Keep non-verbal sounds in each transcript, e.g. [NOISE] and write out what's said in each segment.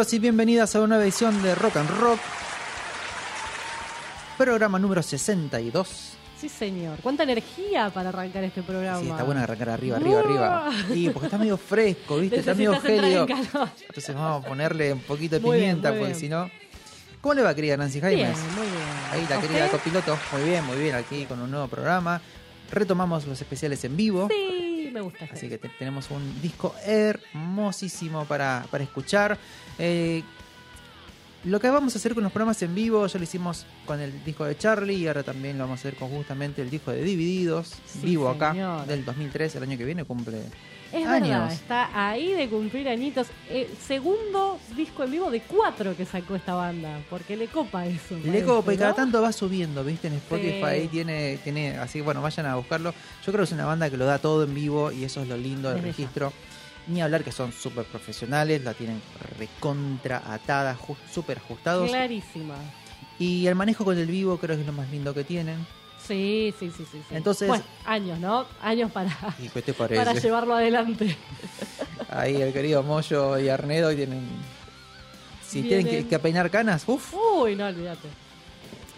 Bienvenidos y bienvenidas a una nueva edición de Rock and Rock. Programa número 62. Sí, señor. ¿Cuánta energía para arrancar este programa? Sí, está bueno arrancar arriba, arriba, arriba. Sí, porque está medio fresco, ¿viste? Está medio gélido. en. Entonces vamos a ponerle un poquito de Muy pimienta, porque si no. ¿Cómo le va, querida Nancy Jaimes? Bien, muy bien. Ahí la ¿A querida usted? copiloto. Muy bien, muy bien, aquí con un nuevo programa. Retomamos los especiales en vivo. Sí, me gusta. Así que te- tenemos un disco hermosísimo para, para escuchar. Eh, lo que vamos a hacer con los programas en vivo, ya lo hicimos con el disco de Charlie y ahora también lo vamos a hacer con justamente el disco de Divididos, Sí, vivo acá, del 2003, el año que viene cumple Es años. verdad, está ahí de cumplir añitos. Eh, segundo disco en vivo de cuatro que sacó esta banda, porque le copa eso. Le parece, copa y cada tanto va subiendo, ¿viste? En Spotify Sí. tiene, tiene, así que bueno, vayan a buscarlo. Yo creo que es una banda que lo da todo en vivo y eso es lo lindo del registro. Ni hablar que son súper profesionales, la tienen recontra atada, súper ajustados. Clarísima. Y el manejo con el vivo creo que es lo más lindo que tienen. Sí, sí, sí, sí. sí. Entonces- Bueno, años, ¿no? Años para, ¿Y qué te parece? para llevarlo adelante. Ahí el querido Moyo y Arnedo tienen... Si tienen que, que peinar canas, uff, Uy, no, olvídate.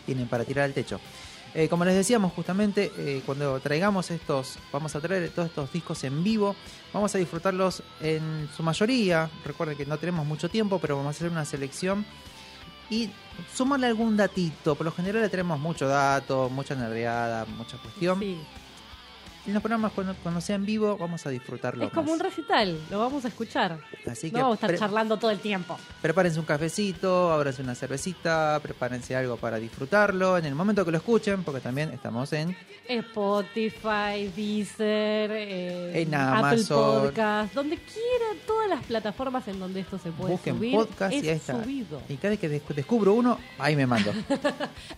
tienen para tirar al techo. Eh, como les decíamos justamente, eh, cuando traigamos estos, vamos a traer todos estos discos en vivo, vamos a disfrutarlos en su mayoría. Recuerden que no tenemos mucho tiempo, pero vamos a hacer una selección y sumarle algún datito. Por lo general le tenemos mucho dato, mucha nerdeada, mucha cuestión. En los programas cuando, cuando sea en vivo vamos a disfrutarlo. Es como un recital, lo vamos a escuchar. Así no que vamos a estar charlando todo el tiempo. prepárense un cafecito, ábranse una cervecita, prepárense algo para disfrutarlo en el momento que lo escuchen, porque también estamos en Spotify, Deezer, eh, En Apple Amazon. Podcast, donde quiera, todas las plataformas en donde esto se puede Busquen subir. podcast es y ahí está. subido. Y cada vez que des- descubro uno, ahí me mando. [LAUGHS]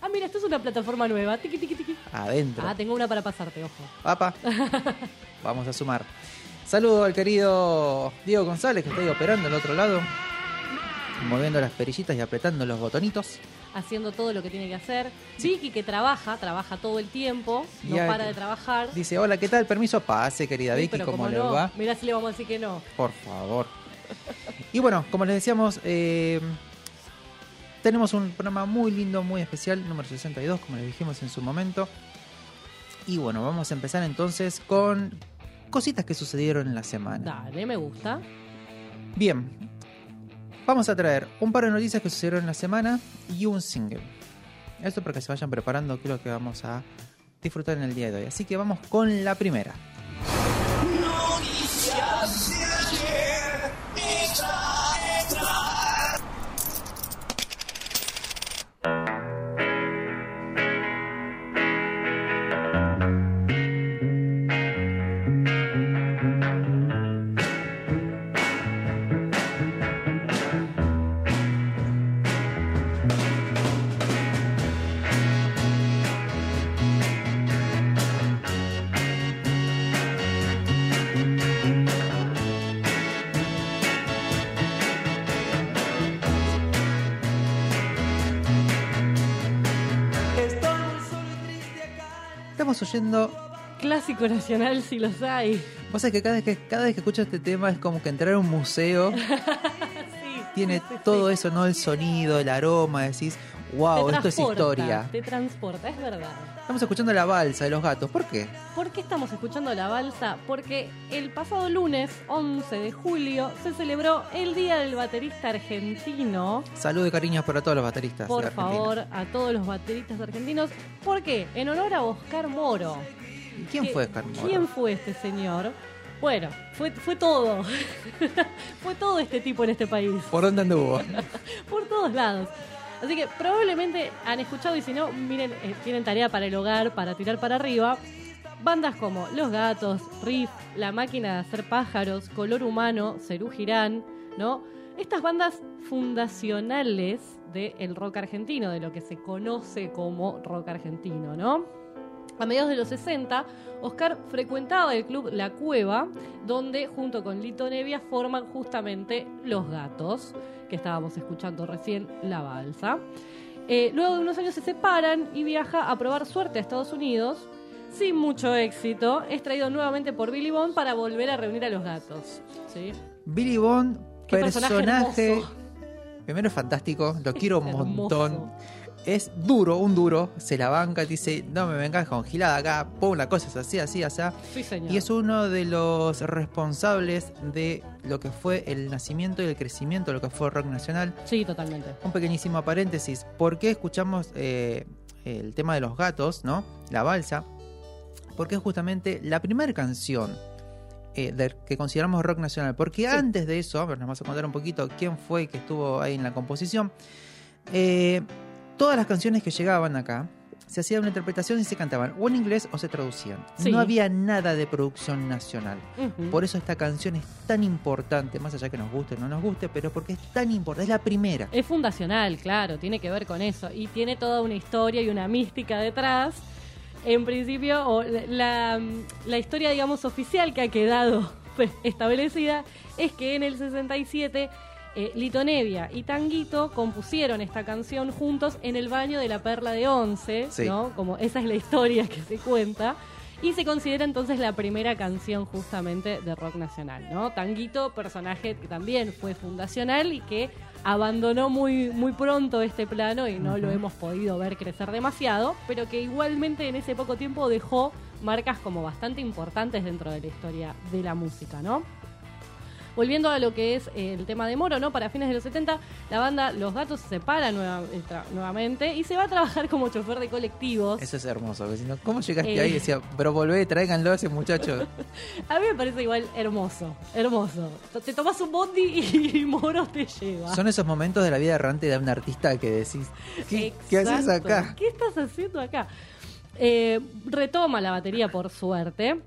Ah, mira, esto es una plataforma nueva. Tiqui, tiqui, tiqui. Adentro. Ah, tengo una para pasarte, ojo. Papá. [LAUGHS] Vamos a sumar. Saludo al querido Diego González que está ahí operando al otro lado. Moviendo las perillitas y apretando los botonitos. Haciendo todo lo que tiene que hacer. Vicky que trabaja, trabaja todo el tiempo, no Ya para de trabajar. Dice, hola, ¿qué tal? Permiso, pase, querida Sí, Vicky, pero ¿cómo como le no, va? Mirá si le vamos a decir que no. Por favor. Y bueno, como les decíamos, eh, tenemos un programa muy lindo, muy especial, número 62, como les dijimos en su momento. Y bueno, vamos a empezar entonces con cositas que sucedieron en la semana. Dale, me gusta. Bien, vamos a traer un par de noticias que sucedieron en la semana y un single. Esto para que se vayan preparando, que es lo que vamos a disfrutar en el día de hoy. Así que vamos con la primera. Estamos Clásico nacional si los hay. Vos sabés que cada vez que, cada vez que escucho este tema es como que entrar a un museo. [LAUGHS] Sí, tiene sí, todo sí. eso, ¿no? El sonido, el aroma, decís, wow, esto es historia. Te transporta, es verdad. Estamos escuchando la balsa de los gatos. ¿Por qué? ¿Por qué estamos escuchando la balsa? Porque el pasado lunes, 11 de julio, se celebró el Día del Baterista Argentino. Salud y cariños para todos los bateristas. Por de favor, a todos los bateristas argentinos. ¿Por qué? En honor a Oscar Moro. ¿Y ¿Quién ¿Qué- fue Oscar Moro? ¿Quién fue este señor? Bueno, fue, fue todo. [LAUGHS] fue todo este tipo en este país. ¿Por dónde anduvo? [LAUGHS] Por todos lados. Así que probablemente han escuchado y si no, miren, eh, tienen tarea para el hogar, para tirar para arriba. Bandas como Los Gatos, Riff, La Máquina de Hacer Pájaros, Color Humano, Cerú Girán, ¿no? Estas bandas fundacionales del rock argentino, de lo que se conoce como rock argentino, ¿no? A mediados de los 60, Oscar frecuentaba el club La Cueva, donde junto con Lito Nevia forman justamente Los Gatos, que estábamos escuchando recién La Balsa. Eh, luego de unos años se separan y viaja a probar suerte a Estados Unidos. Sin mucho éxito, es traído nuevamente por Billy Bond para volver a reunir a los gatos. ¿sí? Billy Bond, personaje. Primero es fantástico, lo quiero un [LAUGHS] montón. Es duro, un duro, se la banca, te dice, no me vengas con gilada acá, pum, la cosa es así, así, así. Sí, señor. Y es uno de los responsables de lo que fue el nacimiento y el crecimiento de lo que fue rock nacional. Sí, totalmente. Un pequeñísimo paréntesis. ¿Por qué escuchamos eh, el tema de los gatos, no? La balsa. Porque es justamente la primera canción eh, de- que consideramos rock nacional. Porque antes de eso, a ver, nos vamos a contar un poquito quién fue que estuvo ahí en la composición. Eh, todas las canciones que llegaban acá se hacía una interpretación y se cantaban o en inglés o se traducían. Sí. No había nada de producción nacional. Por eso esta canción es tan importante, más allá que nos guste o no nos guste, pero porque es tan importante, es la primera. Es fundacional, claro, tiene que ver con eso. Y tiene toda una historia y una mística detrás. En principio, o la, la historia, digamos, oficial que ha quedado [LAUGHS] establecida es que en el 67 eh, Lito Nevia y Tanguito compusieron esta canción juntos en el baño de la Perla de Once, Sí. ¿no? Como esa es la historia que se cuenta. Y se considera entonces la primera canción justamente de rock nacional, ¿no? Tanguito, personaje que también fue fundacional y que abandonó muy, muy pronto este plano y no lo hemos podido ver crecer demasiado, pero que igualmente en ese poco tiempo dejó marcas como bastante importantes dentro de la historia de la música, ¿no? Volviendo a lo que es eh, el tema de Moro, ¿no? Para fines de los 70, la banda Los Gatos se separa nueva- nuevamente y se va a trabajar como chofer de colectivos. Eso es hermoso. porque si no, ¿Cómo llegaste Eh. ahí? Decía, pero volvé, tráiganlo a ese muchacho. [LAUGHS] A mí me parece igual hermoso, hermoso. Te tomas un bondi y Moro te lleva. Son esos momentos de la vida errante de un artista que decís, ¿qué, qué haces acá? ¿Qué estás haciendo acá? Eh, retoma la batería por suerte,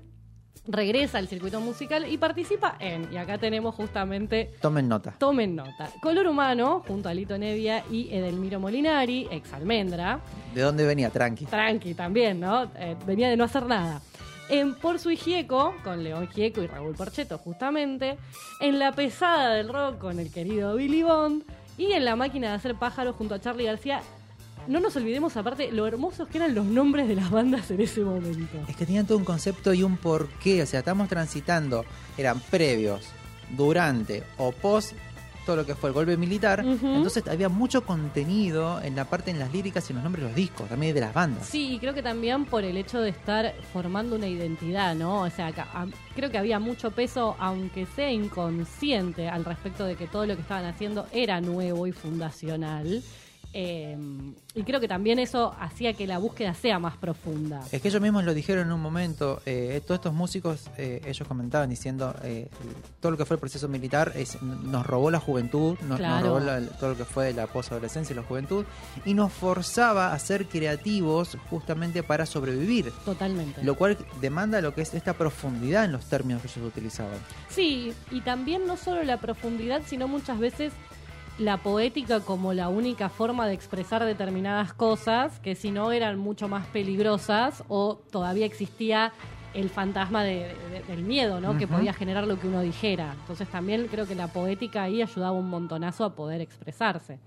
regresa al circuito musical y participa en, y acá tenemos justamente, Tomen nota. tomen nota, Color Humano, junto a Lito Nevia y Edelmiro Molinari, ex Almendra, ¿De dónde venía? Tranqui. tranqui también, ¿no? Eh, venía de no hacer nada. En Por su Gieco, con León Gieco y Raúl Porcheto, justamente. En La Pesada del Rock, con el querido Billy Bond. Y en La Máquina de Hacer Pájaros, junto a Charlie García. No nos olvidemos, aparte, lo hermosos que eran los nombres de las bandas en ese momento. Es que tenían todo un concepto y un porqué. O sea, estamos transitando. Eran previos, durante o post todo lo que fue el golpe militar. Entonces había mucho contenido en la parte en las líricas y en los nombres de los discos, también de las bandas. Sí, y creo que también por el hecho de estar formando una identidad, ¿no? O sea, creo que había mucho peso, aunque sea inconsciente, al respecto de que todo lo que estaban haciendo era nuevo y fundacional. Eh, y creo que también eso hacía que la búsqueda sea más profunda. Es que ellos mismos lo dijeron en un momento, eh, todos estos músicos, eh, ellos comentaban diciendo, eh, todo lo que fue el proceso militar es, nos robó la juventud, nos, robó la- todo lo que fue la posadolescencia y la juventud, y nos forzaba a ser creativos justamente para sobrevivir, Totalmente. lo cual demanda lo que es esta profundidad en los términos que ellos utilizaban. Sí, y también no solo la profundidad, sino muchas veces la poética como la única forma de expresar determinadas cosas que si no eran mucho más peligrosas o todavía existía el fantasma de- de- del miedo, ¿no? Que podía generar lo que uno dijera. Entonces también creo que la poética ahí ayudaba un montonazo a poder expresarse.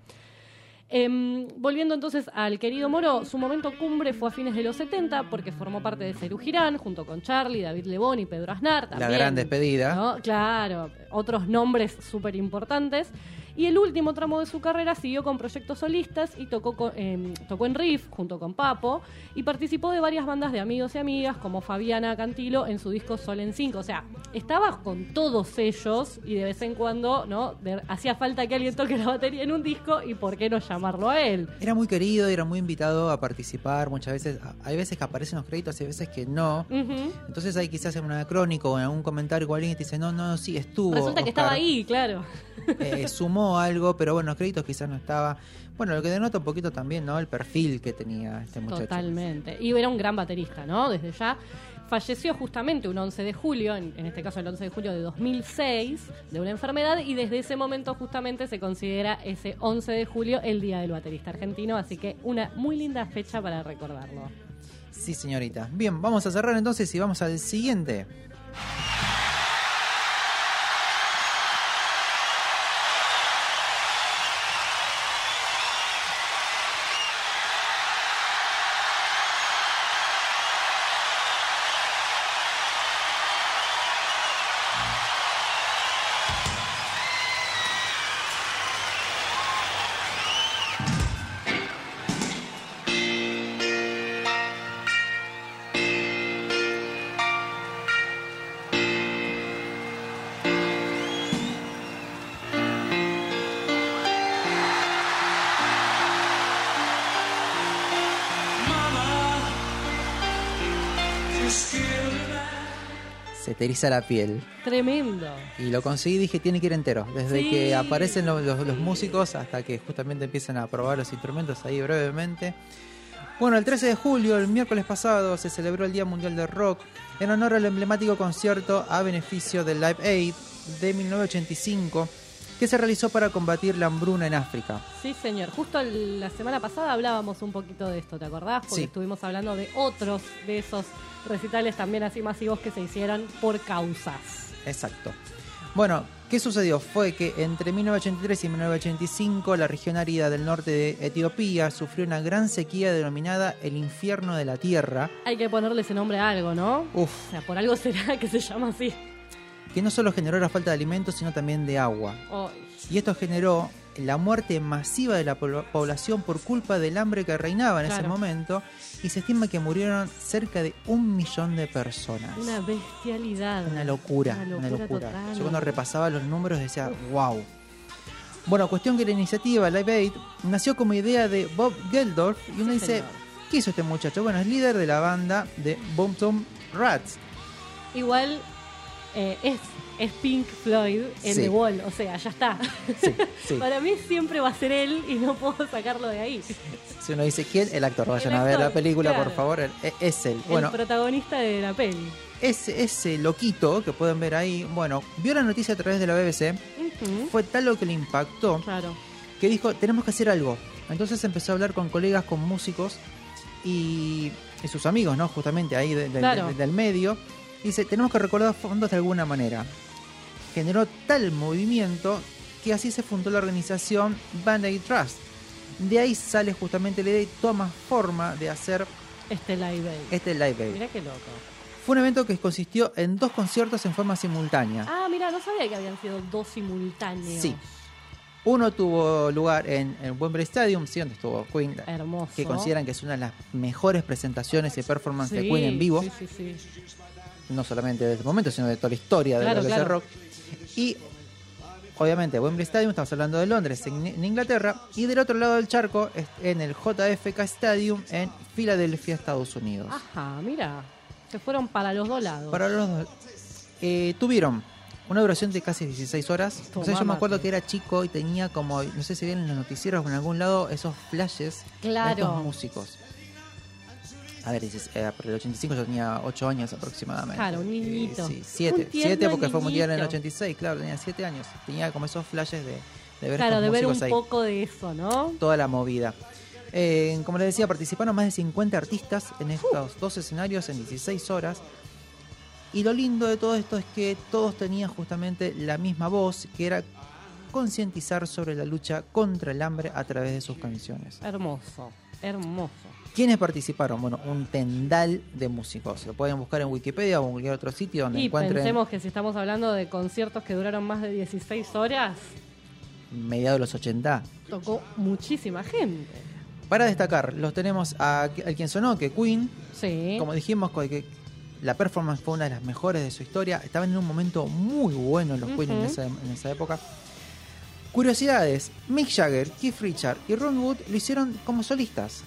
Em, volviendo entonces al querido Moro, su momento cumbre fue a fines de los 70 porque formó parte de Cerú Girán junto con Charlie, David Lebón y Pedro Aznar. La también, gran despedida. ¿no? Claro, otros nombres súper importantes. Y el último tramo de su carrera siguió con proyectos solistas y tocó, con- em, tocó en Riff junto con Papo y participó de varias bandas de amigos y amigas como Fabiana Cantilo en su disco Sol en 5. O sea, estaba con todos ellos y de vez en cuando no De- hacía falta que alguien toque la batería en un disco y por qué no llamarlo a él. Era muy querido, era muy invitado a participar. Muchas veces, hay veces que aparecen los créditos y hay veces que no. Entonces hay quizás en una crónica o en algún comentario que alguien te dice, no, no, sí, estuvo. Resulta que Oscar". estaba ahí, claro. Eh, sumó algo, pero bueno, los créditos quizás no estaba. Bueno, lo que denota un poquito también, ¿no? El perfil que tenía este muchacho. Totalmente. Y era un gran baterista, ¿no? Desde ya. Falleció justamente un 11 de julio, en, en este caso el 11 de julio de 2006, de una enfermedad, y desde ese momento justamente se considera ese 11 de julio el Día del Baterista Argentino, así que una muy linda fecha para recordarlo. Sí, señorita. Bien, vamos a cerrar entonces y vamos al siguiente. Eriza la piel. Tremendo. Y lo conseguí, dije, tiene que ir entero. Desde Sí. que aparecen los, los- los músicos hasta que justamente empiezan a probar los instrumentos ahí brevemente. Bueno, el 13 de julio, el miércoles pasado, se celebró el Día Mundial del Rock en honor al emblemático concierto a beneficio del Live Aid de 1985 que se realizó para combatir la hambruna en África. Sí, señor. Justo el- la semana pasada hablábamos un poquito de esto, ¿te acordás? Porque Sí. estuvimos hablando de otros de esos recitales también así masivos que se hicieron por causas. Exacto. Bueno, ¿qué sucedió? Fue que entre 1983 y 1985 la región árida del norte de Etiopía sufrió una gran sequía denominada el infierno de la tierra. Hay que ponerle ese nombre a algo, ¿no? Uf, O sea, por algo será que se llama así. que no solo generó la falta de alimentos, sino también de agua. Oh, Y esto generó la muerte masiva de la pobl- población por culpa del hambre que reinaba en ese momento y se estima que murieron cerca de un millón de personas. una bestialidad. Una locura, Una una locura total. Yo cuando repasaba los números decía, wow. Bueno, cuestión que la iniciativa Live Aid nació como idea de Bob Geldorf y uno Sí, dice, señor. ¿qué hizo este muchacho? Bueno, es líder de la banda de Boomtown Rats. Igual eh, es, es Pink Floyd en Sí. The Wall, o sea, ya está. Sí, sí. [LAUGHS] Para mí siempre va a ser él y no puedo sacarlo de ahí. Si uno dice, ¿quién? El actor. Vayan El a ver la película, claro. por favor. e- Es él. Bueno, el protagonista de la peli. ese, ese loquito que pueden ver ahí, bueno, vio la noticia a través de la BBC. Fue tal lo que le impactó Claro. que dijo, tenemos que hacer algo. Entonces empezó a hablar con colegas, con músicos y, y sus amigos, ¿no? Justamente ahí de- de- Claro. de- del medio. Y dice, tenemos que recordar fondos de alguna manera. Generó tal movimiento que así se fundó la organización Band Aid Trust. De ahí sale justamente la idea y toma forma de hacer Este Live Aid. este Live Aid. Mirá qué loco. Fue un evento que consistió en dos conciertos en forma simultánea. Ah, mira, no sabía que habían sido dos simultáneos. Sí. Uno tuvo lugar en el Wembley Stadium, sí, donde estuvo Queen, Hermoso. que consideran que es una de las mejores presentaciones y performance de Queen en vivo, Sí, sí, sí. no solamente de este momento, sino de toda la historia de Claro, lo que es el claro. rock. Y obviamente Wembley Stadium, estamos hablando de Londres, en, en Inglaterra, y del otro lado del charco, en el JFK Stadium en Filadelfia, Estados Unidos. Ajá, mira. Se fueron para los dos lados. Para los dos, eh, tuvieron una duración de casi 16 horas. O sea, yo me acuerdo que era chico y tenía como, no sé si ven en los noticieros o en algún lado, esos flashes de Claro. estos músicos. A ver, dices, eh, por el 85 yo tenía 8 años aproximadamente. Claro, un niñito. Eh, sí, Un 7. tierno 7 porque fue mundial en el niñito. 86, claro, tenía 7 años. Tenía como esos flashes de, de ver claro, estos de ver un ahí. poco de eso, ¿no? Toda la movida. Eh, como les decía, participaron más de 50 artistas en estos dos escenarios en 16 horas. Y lo lindo de todo esto es que todos tenían justamente la misma voz, que era concientizar sobre la lucha contra el hambre a través de sus canciones. Hermoso, hermoso. ¿Quiénes participaron? Bueno, un tendal de músicos. Lo pueden buscar en Wikipedia o en cualquier otro sitio donde Y encuentren pensemos que si estamos hablando de conciertos que duraron más de 16 horas, mediados de los 80. tocó muchísima gente. Para destacar, los tenemos a, a quien sonó, que Queen, Sí. como dijimos, que la performance fue una de las mejores de su historia. Estaban en un momento muy bueno los Queen en, esa, en esa época. Curiosidades, Mick Jagger, Keith Richard y Ron Wood lo hicieron como solistas.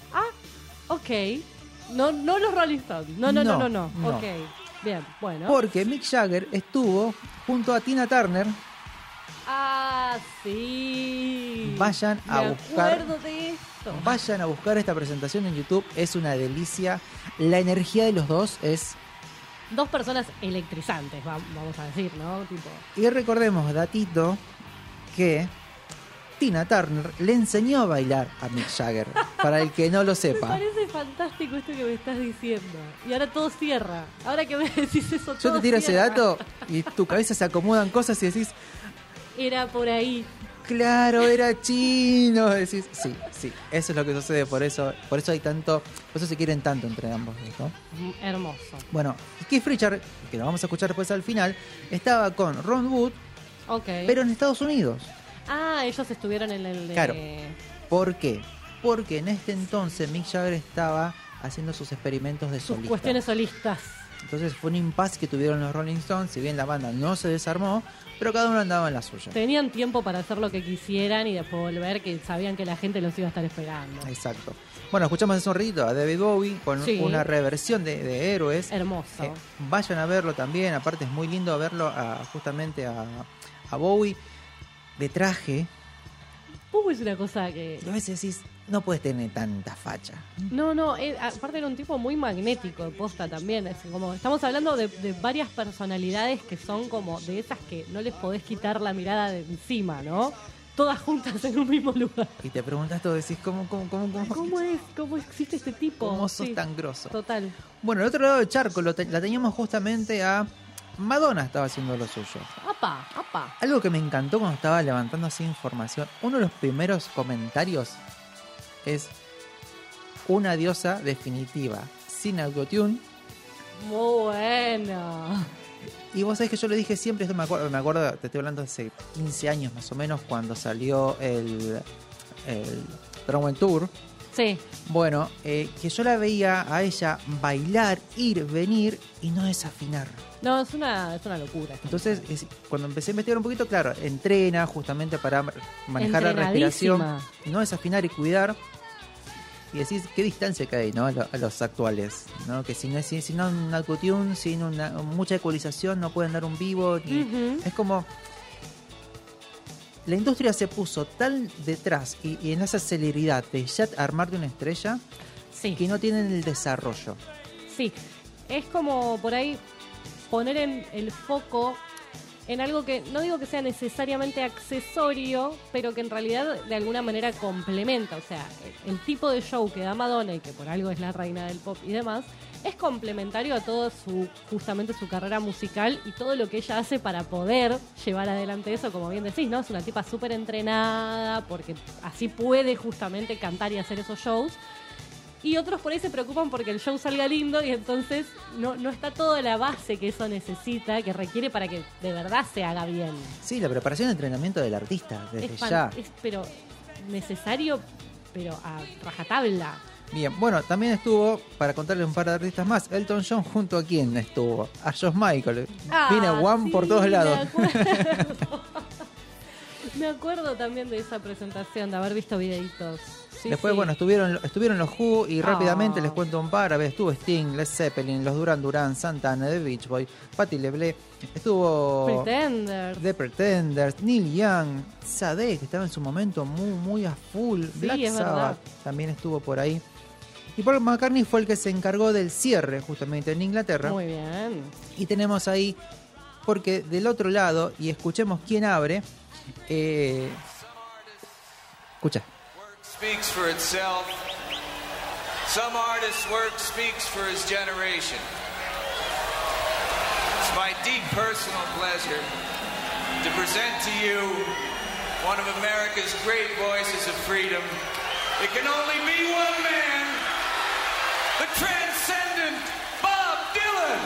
Ok. No, no los Rolling Stones. No, no, no, no, No. Ok. Bien, bueno. Porque Mick Jagger estuvo junto a Tina Turner. Ah, sí. Vayan a Me buscar- acuerdo de esto. Vayan a buscar esta presentación en YouTube, es una delicia. La energía de los dos es Dos personas electrizantes, va- vamos a decir, ¿no? Tipo. Y recordemos, datito, que Tina Turner le enseñó a bailar a Mick Jagger, para el que no lo [LAUGHS] Me sepa. parece fantástico esto que me estás diciendo. Y ahora todo cierra. Ahora que me [LAUGHS] decís eso, Yo todo te tiro ese dato [LAUGHS] y tu cabeza se acomodan cosas y decís, Era por ahí. claro, era chino. Decís, sí, sí, eso es lo que sucede, por eso, por eso hay tanto, por eso se quieren tanto entre ambos, ¿no? Mm, Hermoso. Bueno, Keith Richard, que lo vamos a escuchar después al final, estaba con Ron Wood, pero en Estados Unidos. Ah, ellos estuvieron en el de... Claro. ¿Por qué? Porque en este entonces Mick Jagger estaba haciendo sus experimentos de Sus solista. cuestiones solistas. Entonces fue un impasse que tuvieron los Rolling Stones, si bien la banda no se desarmó, pero cada uno andaba en la suya. Tenían tiempo para hacer lo que quisieran y después volver, que sabían que la gente los iba a estar esperando. Exacto. Bueno, escuchamos hace un ratito a David Bowie con Sí. una reversión de, de Héroes. Hermoso. Eh, vayan a verlo también, aparte es muy lindo verlo a- justamente a, a Bowie de traje. Es una cosa que... Y a veces decís, no puedes tener tanta facha. No, no, eh, aparte era un tipo muy magnético de posta también. Es como, estamos hablando de, de varias personalidades que son como de esas que no les podés quitar la mirada de encima, ¿no? Todas juntas en un mismo lugar. Y te preguntas todo, decís, ¿cómo, cómo, cómo, cómo, ¿Cómo es? ¿Cómo existe este tipo? cómo sos Sí, tan grosso? Total. Bueno, el otro lado del charco lo te- la teníamos justamente a Madonna estaba haciendo lo suyo. Apa, apa. Algo que me encantó cuando estaba levantando así información, uno de los primeros comentarios es una diosa definitiva, sin autotune. Muy bueno. Y vos sabés que yo le dije siempre, esto me acuerdo, me acuerdo, te estoy hablando de hace 15 años más o menos, cuando salió el, el Tour. Sí, Bueno, eh, que yo la veía a ella bailar, ir, venir y no desafinar. no, es una, es una locura. Entonces, es- cuando empecé a investigar un poquito, claro, entrena justamente para ma- manejar la respiración, no desafinar y cuidar. Y decís, ¿qué distancia que hay ¿no? a, lo- a los actuales? ¿no? Que si no, si, si no un autotune, sin una, mucha ecualización, no pueden dar un vivo. ni-. Es como... La industria se puso tan detrás y, y en esa celeridad de ya armarte una estrella Sí. que no tienen el desarrollo. Sí, es como por ahí poner en el foco en algo que no digo que sea necesariamente accesorio, pero que en realidad de alguna manera complementa. O sea, el, tipo de show que da Madonna y que por algo es la reina del pop y demás, es complementario a todo su, justamente su carrera musical y todo lo que ella hace para poder llevar adelante eso, como bien decís, ¿no? Es una tipa súper entrenada, porque así puede justamente cantar y hacer esos shows. Y otros por ahí se preocupan porque el show salga lindo y entonces no, no está toda la base que eso necesita, que requiere para que de verdad se haga bien. Sí, la preparación y entrenamiento del artista, desde Es, ya. es pero necesario, pero a rajatabla. Bien, bueno, también estuvo, para contarle un par de artistas más, Elton John junto a quién estuvo, a Josh Michael. Viene Ah, One sí, por todos lados. [LAUGHS] [LAUGHS] Me acuerdo también de esa presentación, de haber visto videitos. Sí, Después, sí. bueno, estuvieron, estuvieron los Who y rápidamente les cuento un par. A ver, estuvo Sting, Led Zeppelin, los Duran Duran, Santana, The Beach Boy, Patti LeBlé, estuvo Pretenders. The Pretenders, Neil Young, Sade, que estaba en su momento muy, muy a full, Black es verdad. Sabbath también estuvo por ahí. Y Paul McCartney fue el que se encargó del cierre justamente en Inglaterra. Muy bien. Y tenemos ahí, porque del otro lado, y escuchemos quién abre. eh, escucha. Work speaks for itself. Some artist's work speaks for his generation. It's my deep personal pleasure to present to you one of America's great voices of freedom. It can only be one man, the transcendent Bob Dylan.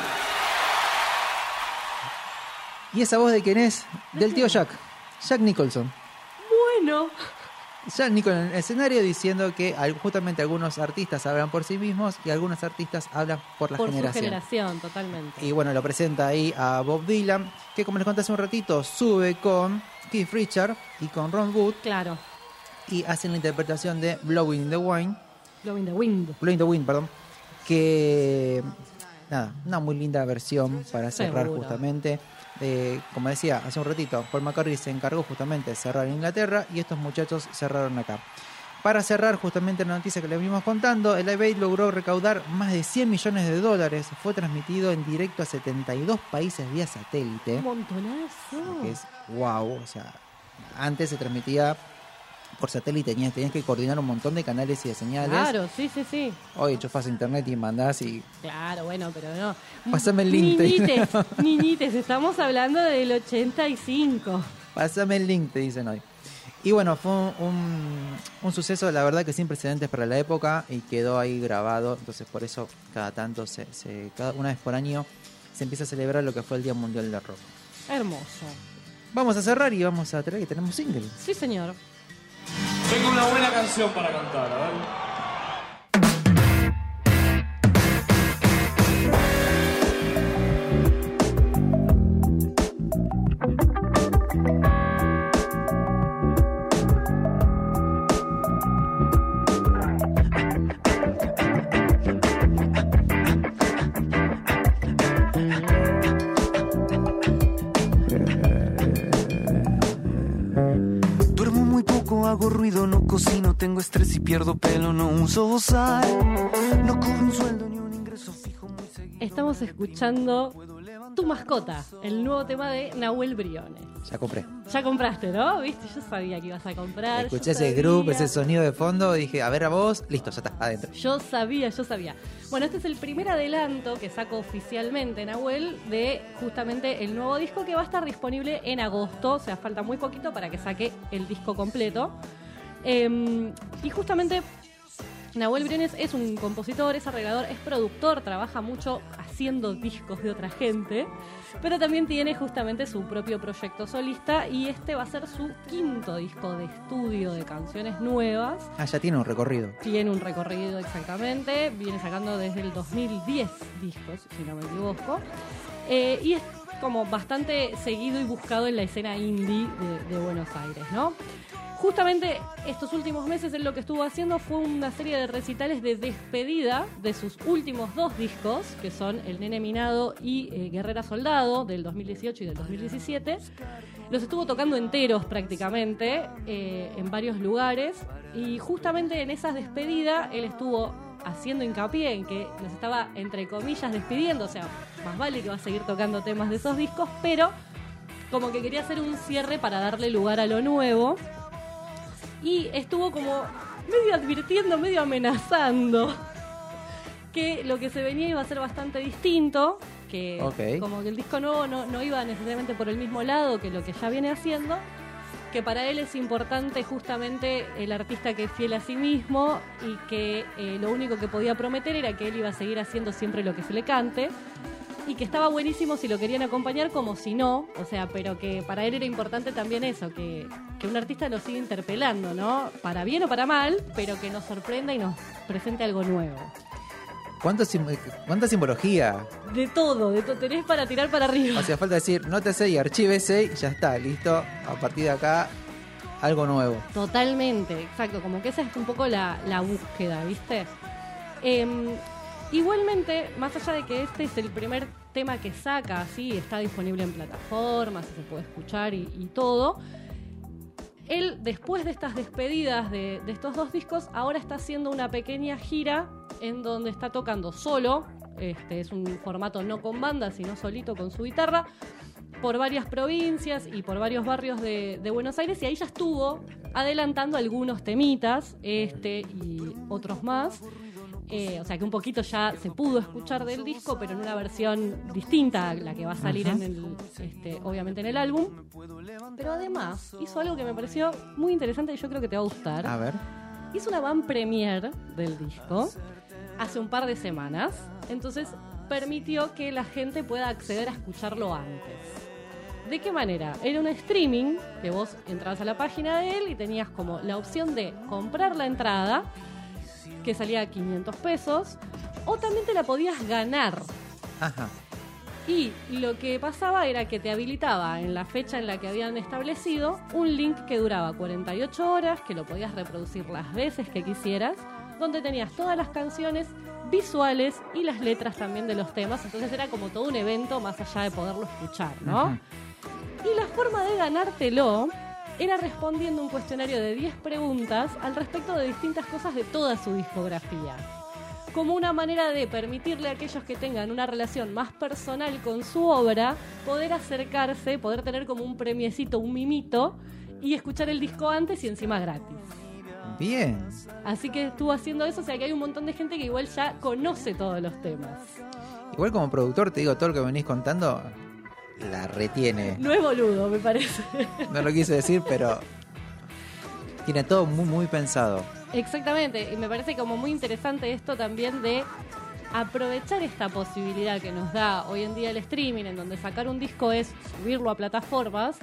¿Y esa voz de quién es? Del tío Jack. Jack Nicholson. Bueno, Nicholson en el escenario diciendo que justamente algunos artistas hablan por sí mismos y algunos artistas hablan por la por su generación. generación, totalmente. Y bueno, lo presenta ahí a Bob Dylan, que como les conté hace un ratito, sube con Keith Richard y con Ron Wood Claro, y hacen la interpretación de Blowing the Wind, Blowing the Wind. Blowing the Wind, perdón, que nada, una muy linda versión para cerrar Seguro. justamente. Eh, como decía hace un ratito, Paul McCartney se encargó justamente de cerrar en Inglaterra y estos muchachos cerraron acá. Para cerrar justamente la noticia que les venimos contando, el Live Aid logró recaudar más de 100 millones de dólares. Fue transmitido en directo a 72 países vía satélite. Un montonazo. Que es wow, o sea, antes se transmitía por satélite, tenías, tenías que coordinar un montón de canales y de señales. Claro, sí, sí, sí. Hoy enchufas internet y mandás y Claro, bueno, pero no. Pásame el link. Niñites, niñites, estamos hablando del 85. Pásame el link, te dicen hoy. Y bueno, fue un, un- un suceso, la verdad que sin precedentes para la época y quedó ahí grabado. Entonces, por eso, cada tanto, se, se- cada, una vez por año, se empieza a celebrar lo que fue el Día Mundial del Rock. Hermoso. Vamos a cerrar y vamos a traer que tenemos single. Sí, señor. Tengo una buena canción para cantar, a ver. Hago ruido, no cocino, tengo estrés y pierdo pelo, no uso sal. No cobro un sueldo ni un ingreso fijo muy seguido. Estamos escuchando Tu Mascota, el nuevo tema de Nahuel Briones. Ya compré. Ya compraste, ¿no? ¿Viste? Yo sabía que ibas a comprar. Escuché ese grupo, ese sonido de fondo, dije, a ver a vos, listo, ya está, adentro. Yo sabía, yo sabía. Bueno, este es el primer adelanto que saco oficialmente Nahuel de justamente el nuevo disco que va a estar disponible en agosto. O sea, falta muy poquito para que saque el disco completo. Eh, y justamente Nahuel Briones es un compositor, es arreglador, es productor, trabaja mucho haciendo discos de otra gente, pero también tiene justamente su propio proyecto solista y este va a ser su quinto disco de estudio de canciones nuevas. Ah, ya tiene un recorrido. Tiene un recorrido exactamente, viene sacando desde el 2010 discos, si no me equivoco, Eh, y es como bastante seguido y buscado en la escena indie de, de Buenos Aires, ¿no? Justamente estos últimos meses él lo que estuvo haciendo fue una serie de recitales de despedida de sus últimos dos discos, que son El Nene Minado y eh, Guerrera Soldado, del 2018 y del 2017. Los estuvo tocando enteros prácticamente eh, en varios lugares. Y justamente en esas despedidas él estuvo haciendo hincapié en que los estaba entre comillas despidiendo, o sea, más vale que va a seguir tocando temas de esos discos, pero como que quería hacer un cierre para darle lugar a lo nuevo y estuvo como medio advirtiendo, medio amenazando que lo que se venía iba a ser bastante distinto, que como que el disco nuevo no, no iba necesariamente por el mismo lado que lo que ya viene haciendo, que para él es importante justamente el artista que es fiel a sí mismo y que eh, lo único que podía prometer era que él iba a seguir haciendo siempre lo que se le cante y que estaba buenísimo si lo querían acompañar como si no, o sea, pero que para él era importante también eso, que, que un artista lo siga interpelando, ¿no? Para bien o para mal, pero que nos sorprenda y nos presente algo nuevo. ¿Cuánto sim- ¿Cuánta simbología? De todo, de todo, tenés para tirar para arriba. Hacía falta decir, nótese y archívese y ya está, listo. A partir de acá, algo nuevo. Totalmente, exacto, como que esa es un poco la, la búsqueda, ¿viste? Em, igualmente, más allá de que este es el primer tema que saca, sí, está disponible en plataformas, se puede escuchar y, todo, él, después de estas despedidas de, de estos dos discos, ahora está haciendo una pequeña gira en donde está tocando solo, este es un formato no con banda, sino solito con su guitarra, por varias provincias y por varios barrios de, de Buenos Aires y ahí ya estuvo adelantando algunos temitas, este y otros más. Eh, o sea que un poquito ya se pudo escuchar del disco, pero en una versión distinta a la que va a salir en el, este, obviamente en el álbum. Pero además hizo algo que me pareció muy interesante y yo creo que te va a gustar. A ver. Hizo una van premiere del disco hace un par de semanas. Entonces permitió que la gente pueda acceder a escucharlo antes. ¿De qué manera? Era un streaming que vos entrabas a la página de él y tenías como la opción de comprar la entrada, que salía a 500 pesos, o también te la podías ganar. Ajá. Y lo que pasaba era que te habilitaba en la fecha en la que habían establecido un link que duraba 48 horas, que lo podías reproducir las veces que quisieras, donde tenías todas las canciones visuales y las letras también de los temas. Entonces era como todo un evento más allá de poderlo escuchar, ¿no? Y la forma de ganártelo era respondiendo un cuestionario de 10 preguntas al respecto de distintas cosas de toda su discografía como una manera de permitirle a aquellos que tengan una relación más personal con su obra, poder acercarse, poder tener como un premiecito, un mimito, y escuchar el disco antes y encima gratis. Bien. Así que estuvo haciendo eso, o sea que hay un montón de gente que igual ya conoce todos los temas. Igual como productor te digo, todo lo que venís contando la retiene. No es boludo, me parece. No lo quise decir, pero tiene todo muy, muy pensado. Exactamente, y me parece como muy interesante esto también de aprovechar esta posibilidad que nos da hoy en día el streaming, en donde sacar un disco es subirlo a plataformas,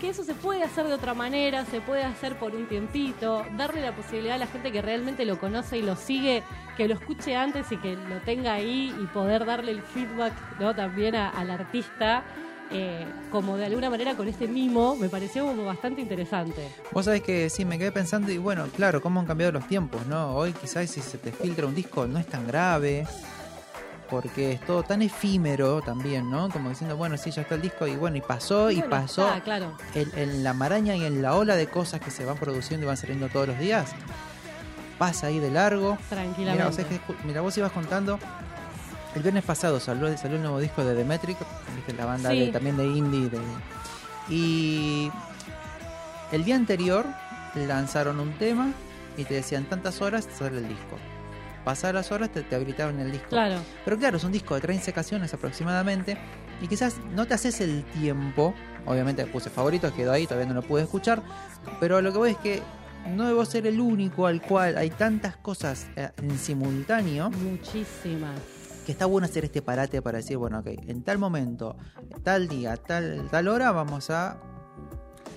que eso se puede hacer de otra manera, se puede hacer por un tiempito, darle la posibilidad a la gente que realmente lo conoce y lo sigue, que lo escuche antes y que lo tenga ahí y poder darle el feedback ¿no? también al artista. Eh, como de alguna manera con este mimo, me pareció como bastante interesante. Vos sabés que sí, me quedé pensando y bueno, claro, cómo han cambiado los tiempos, ¿no? Hoy quizás si se te filtra un disco no es tan grave, porque es todo tan efímero también, ¿no? Como diciendo, bueno, sí, ya está el disco y bueno, y pasó y Bueno, pasó. está, claro. en, en la maraña y en la ola de cosas que se van produciendo y van saliendo todos los días, pasa ahí de largo. Tranquilamente. Que, mira, vos ibas contando. El viernes pasado salió, salió el nuevo disco de Demetric, la banda Sí. de- también de indie. de- y el día anterior lanzaron un tema y te decían tantas horas sale el disco. Pasadas las horas te, te habilitaban el disco. Claro. Pero claro, es un disco de 30 canciones aproximadamente. Y quizás no te haces el tiempo. Obviamente puse favoritos, quedó ahí, todavía no lo pude escuchar. Pero lo que voy es que no debo ser el único al cual hay tantas cosas eh, en simultáneo Muchísimas. Que está bueno hacer este parate para decir, bueno, ok, en tal momento, tal día, tal, tal hora vamos a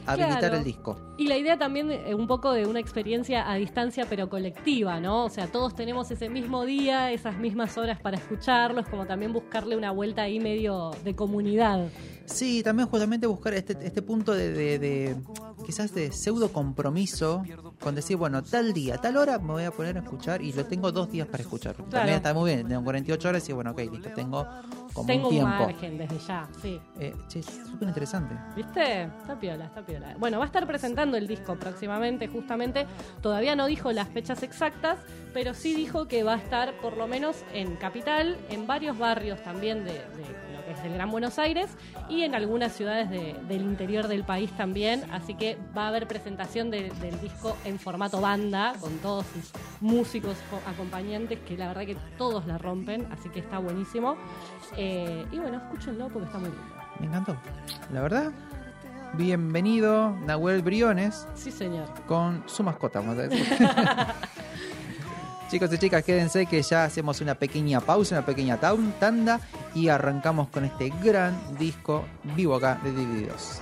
habilitar Claro. el disco. Y la idea también eh, un poco de una experiencia a distancia pero colectiva, ¿no? O sea, todos tenemos ese mismo día, esas mismas horas para escucharlos, como también buscarle una vuelta ahí medio de comunidad. Sí, también justamente buscar este, este punto de, de- de, quizás de pseudo compromiso con decir, bueno, tal día, tal hora me voy a poner a escuchar y lo tengo dos días para escuchar. También está muy bien, tengo 48 horas y bueno, ok, listo, tengo como Tengo un un tiempo. margen desde ya, sí. Eh, che, es súper interesante. ¿Viste? Está piola, está piola. Bueno, va a estar presentando el disco próximamente, justamente. Todavía no dijo las fechas exactas, pero sí dijo que va a estar por lo menos en Capital, en varios barrios también de, de lo que es el Gran Buenos Aires y en algunas ciudades de- del interior del país también. Así que va a haber presentación de- del disco en formato banda, con todos sus músicos co- acompañantes, que la verdad que todos la rompen, así que está buenísimo. Eh, y bueno, escúchenlo porque está muy lindo. Me encantó. La verdad, bienvenido Nahuel Briones Sí, señor. con su mascota, vamos a decir. [LAUGHS] Chicos y chicas, quédense que ya hacemos una pequeña pausa, una pequeña tanda y arrancamos con este gran disco vivo acá de Divididos.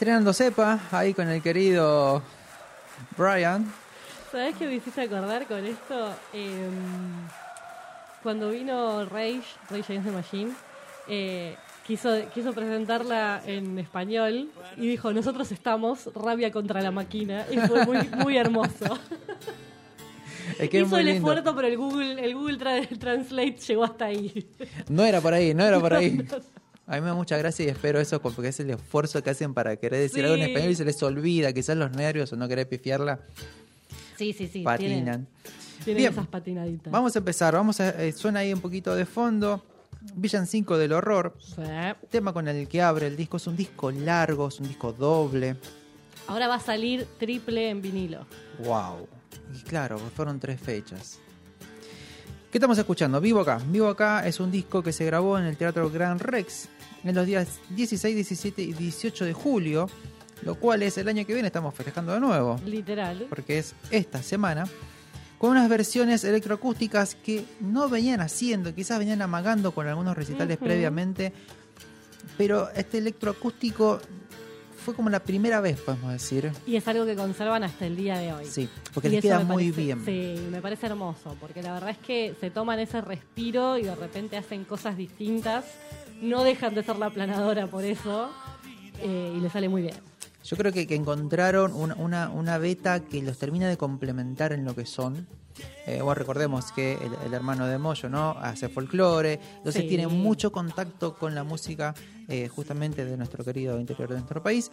Estrenando Cepa, ahí con el querido Brian. ¿Sabes qué me hiciste acordar con esto? Em, cuando vino Rage, Rage Against the Machine, eh, quiso, quiso presentarla en español y dijo, nosotros estamos, rabia contra la máquina. Y fue muy, muy hermoso. Es que es Hizo muy el lindo. esfuerzo, pero el Google, el Google Tra- Translate llegó hasta ahí. No era por ahí, no era por ahí. [LAUGHS] A mí me da mucha gracia y espero eso porque es el esfuerzo que hacen para querer decir Sí. algo en español y se les olvida, quizás los nervios o no querer pifiarla Sí, sí, sí. patinan. Tiene, tiene Bien. esas patinaditas. Vamos a empezar, vamos a, eh, suena ahí un poquito de fondo. Villancico del horror, Sí. tema con el que abre el disco, es un disco largo, es un disco doble. Ahora va a salir triple en vinilo. Wow. Y claro, fueron tres fechas. ¿Qué estamos escuchando? Vivo acá. Vivo acá es un disco que se grabó en el Teatro Gran Rex en los días 16, 17 y 18 de julio, lo cual es el año que viene, estamos festejando de nuevo, Literal. porque es esta semana, con unas versiones electroacústicas que no venían haciendo, quizás venían amagando con algunos recitales previamente, pero este electroacústico fue como la primera vez, podemos decir. Y es algo que conservan hasta el día de hoy. Sí, porque Y les queda muy parece- bien. Sí, me parece hermoso, porque la verdad es que se toman ese respiro y de repente hacen cosas distintas. No dejan de ser la planadora por eso. eh, y le sale muy bien. Yo creo que, que encontraron una, una, una beta que los termina de complementar en lo que son. Eh, bueno, recordemos que el, el hermano de Moyo, ¿no? Hace folclore, entonces Sí. tiene mucho contacto con la música eh, justamente de nuestro querido interior de nuestro país.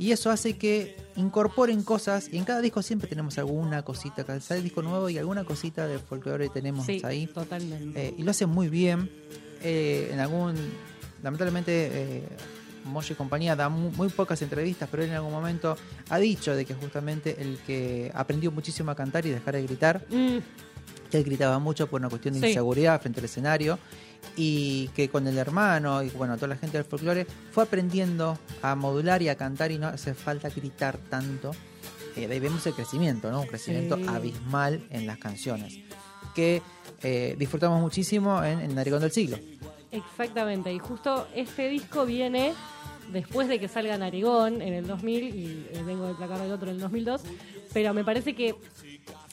Y eso hace que incorporen cosas, y en cada disco siempre tenemos alguna cosita, cada sale disco nuevo y alguna cosita de folclore tenemos Sí, ahí. totalmente. Eh, y lo hacen muy bien. Eh, en algún. Lamentablemente, eh, Moyo y compañía da mu- muy, pocas entrevistas, pero él en algún momento ha dicho de que justamente el que aprendió muchísimo a cantar y dejar de gritar, Mm, que él gritaba mucho por una cuestión de Sí. inseguridad frente al escenario, y que con el hermano y bueno, toda la gente del folclore fue aprendiendo a modular y a cantar y no hace falta gritar tanto. Eh, ahí vemos el crecimiento, ¿no? Un crecimiento Sí. abismal en las canciones. Que eh, disfrutamos muchísimo en el Narigón del Siglo. exactamente. Y justo este disco viene después de que salga Narigón en el 2000 y eh, vengo del placar del otro en el 2002. Pero me parece que,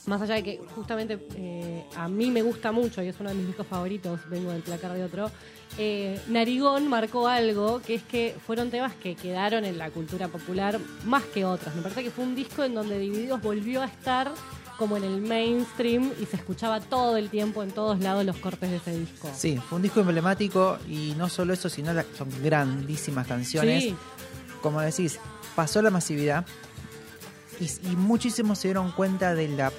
más allá de que justamente eh, a mí me gusta mucho y es uno de mis discos favoritos, vengo del placar de otro. eh, Narigón marcó algo que es que fueron temas que quedaron en la cultura popular más que otros. Me parece que fue un disco en donde Divididos volvió a estar como en el mainstream y se escuchaba todo el tiempo en todos lados los cortes de ese disco. Sí, fue un disco emblemático y no solo eso, sino la- son grandísimas canciones. Sí. Como decís, pasó la masividad y, y muchísimos se dieron cuenta de la,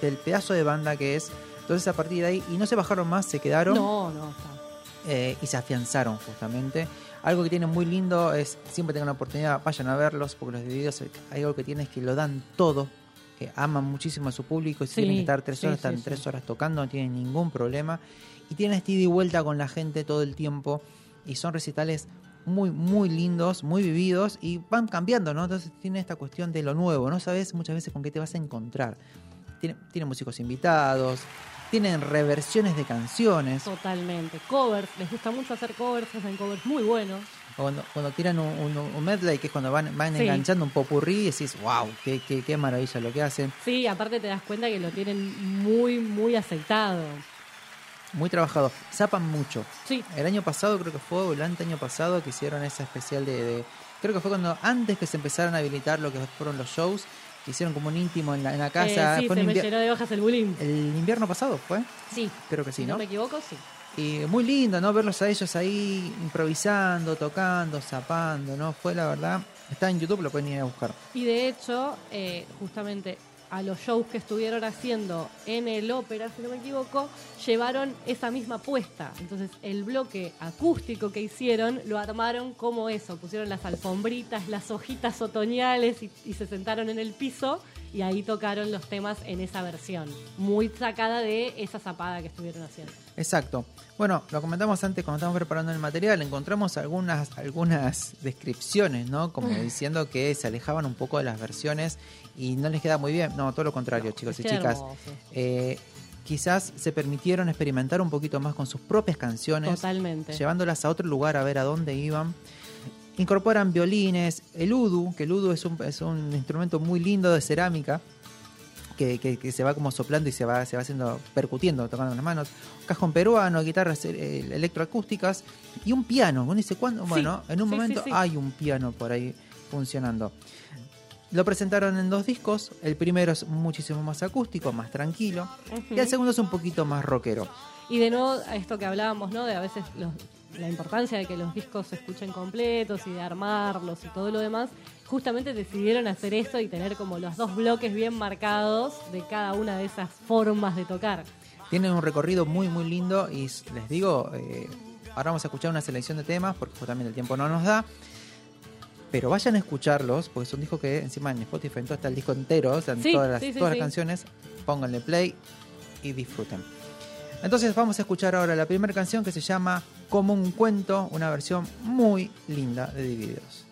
del pedazo de banda que es. Entonces a partir de ahí, y no se bajaron más, se quedaron No, no, está. eh, y se afianzaron justamente. Algo que tienen muy lindo es, siempre tengan la oportunidad, vayan a verlos, porque los eh, hay algo que tienen es que lo dan todo, que aman muchísimo a su público, y si Sí, tienen que estar tres horas, sí, están sí. tres horas tocando, no tienen ningún problema. Y tienen este ida y vuelta con la gente todo el tiempo, y son recitales muy, muy lindos, muy vividos, y van cambiando, ¿no? Entonces tiene esta cuestión de lo nuevo, no sabes muchas veces con qué te vas a encontrar. Tienen, tienen músicos invitados, tienen reversiones de canciones. Totalmente. Covers, les gusta mucho hacer covers, hacen covers muy buenos. Cuando, cuando tiran un, un- un medley, que es cuando van, van Sí. enganchando un popurrí, y decís, wow, qué, qué, qué maravilla lo que hacen. Sí, aparte te das cuenta que lo tienen muy, muy aceitado. Muy trabajado. Zapan mucho. Sí. El año pasado, creo que fue, o el año pasado, que hicieron esa especial de, de- Creo que fue cuando, antes que se empezaran a habilitar lo que fueron los shows, que hicieron como un íntimo en la, en la casa. Eh, sí, fue se en me invier- llenó de hojas el bullying. el invierno pasado, ¿fue? Sí. Creo que sí, si ¿no? no me equivoco, sí. Y muy lindo, ¿no? Verlos a ellos ahí improvisando, tocando, zapando, ¿no? Fue la verdad. Está en YouTube, lo pueden ir a buscar. Y de hecho, eh, justamente a los shows que estuvieron haciendo en el ópera, si no me equivoco, llevaron esa misma puesta. Entonces, el bloque acústico que hicieron lo armaron como eso. Pusieron las alfombritas, las hojitas otoñales y, y se sentaron en el piso y ahí tocaron los temas en esa versión, muy sacada de esa zapada que estuvieron haciendo. Exacto. Bueno, lo comentamos antes cuando estábamos preparando el material, encontramos algunas, algunas descripciones, ¿no? Como diciendo que se alejaban un poco de las versiones y no les queda muy bien. No, todo lo contrario, chicos y chicas. Eh, quizás se permitieron experimentar un poquito más con sus propias canciones, Totalmente. llevándolas a otro lugar a ver a dónde iban. Incorporan violines, el udu, que el udu es un, es un instrumento muy lindo de cerámica, que, que- que se va como soplando y se va, se va haciendo, percutiendo, tocando las manos. Cajón peruano, guitarras eh, electroacústicas y un piano. Uno dice, ¿cuándo? Sí, Bueno, en un sí, momento sí, hay un piano por ahí funcionando. Lo presentaron en dos discos. El primero es muchísimo más acústico, más tranquilo. Y el segundo es un poquito más rockero. Y de nuevo, a esto que hablábamos, ¿no? De a veces los- la importancia de que los discos se escuchen completos y de armarlos y todo lo demás. Justamente decidieron hacer esto y tener como los dos bloques bien marcados de cada una de esas formas de tocar. Tienen un recorrido muy, muy lindo. Y les digo, eh, ahora vamos a escuchar una selección de temas porque justamente el tiempo no nos da. Pero vayan a escucharlos, porque es un disco que encima en Spotify en todo está el disco entero, o sea, en Sí, todas, las, sí, sí, todas las canciones, pónganle play y disfruten. Entonces vamos a escuchar ahora la primera canción que se llama Como un cuento, una versión muy linda de Divididos.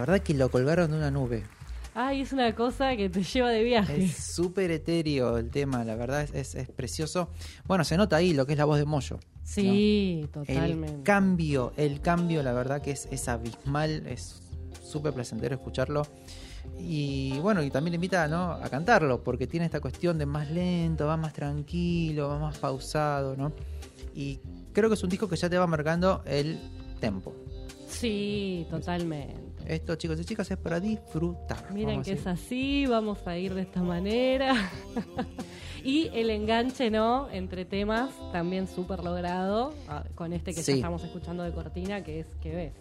La verdad que lo colgaron de una nube. Ay, es una cosa que te lleva de viaje. Es súper etéreo el tema, la verdad es, es, es precioso. Bueno, se nota ahí lo que es la voz de Moyo. Sí, El totalmente. cambio, el cambio, la verdad que es, es abismal, es súper placentero escucharlo. Y bueno, y también invita ¿no? a cantarlo, porque tiene esta cuestión de más lento, va más tranquilo, va más pausado, ¿no? Y creo que es un disco que ya te va marcando el tempo. Sí, totalmente. Esto, chicos y chicas, es para disfrutar. Miren vamos que es así, vamos a ir de esta manera. [LAUGHS] y el enganche, ¿no? Entre temas, también súper logrado, ah, con este que Sí. ya estamos escuchando de cortina, que es que ves.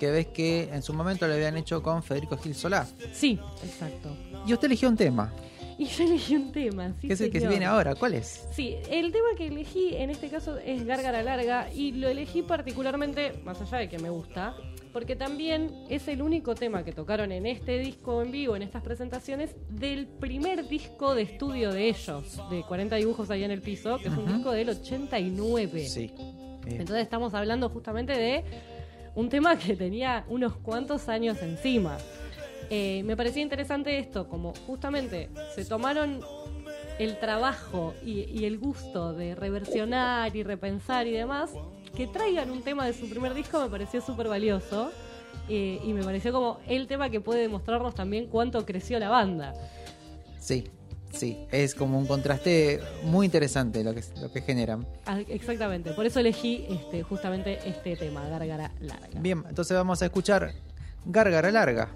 Que ves que en su momento lo habían hecho con Federico Gil Solá. Sí, exacto. Y usted eligió un tema, Y yo elegí un tema, sí. que es el que se viene ahora. ¿Cuál es? Sí, el tema que elegí en este caso es Gárgara Larga y lo elegí particularmente, más allá de que me gusta, porque también es el único tema que tocaron en este disco en vivo, en estas presentaciones, del primer disco de estudio de ellos, de 40 dibujos ahí en el piso, que es un disco del 89. Sí. Eh, Entonces estamos hablando justamente de un tema que tenía unos cuantos años encima. Eh, me parecía interesante esto, como justamente se tomaron el trabajo y, y el gusto de reversionar y repensar y demás, que traigan un tema de su primer disco me pareció súper valioso. eh, y me pareció como el tema que puede demostrarnos también cuánto creció la banda. Sí, sí. Es como un contraste muy interesante lo que, lo que generan. Ah, Exactamente, por eso elegí este, justamente este tema, Gárgara Larga. Bien, entonces vamos a escuchar Gárgara Larga.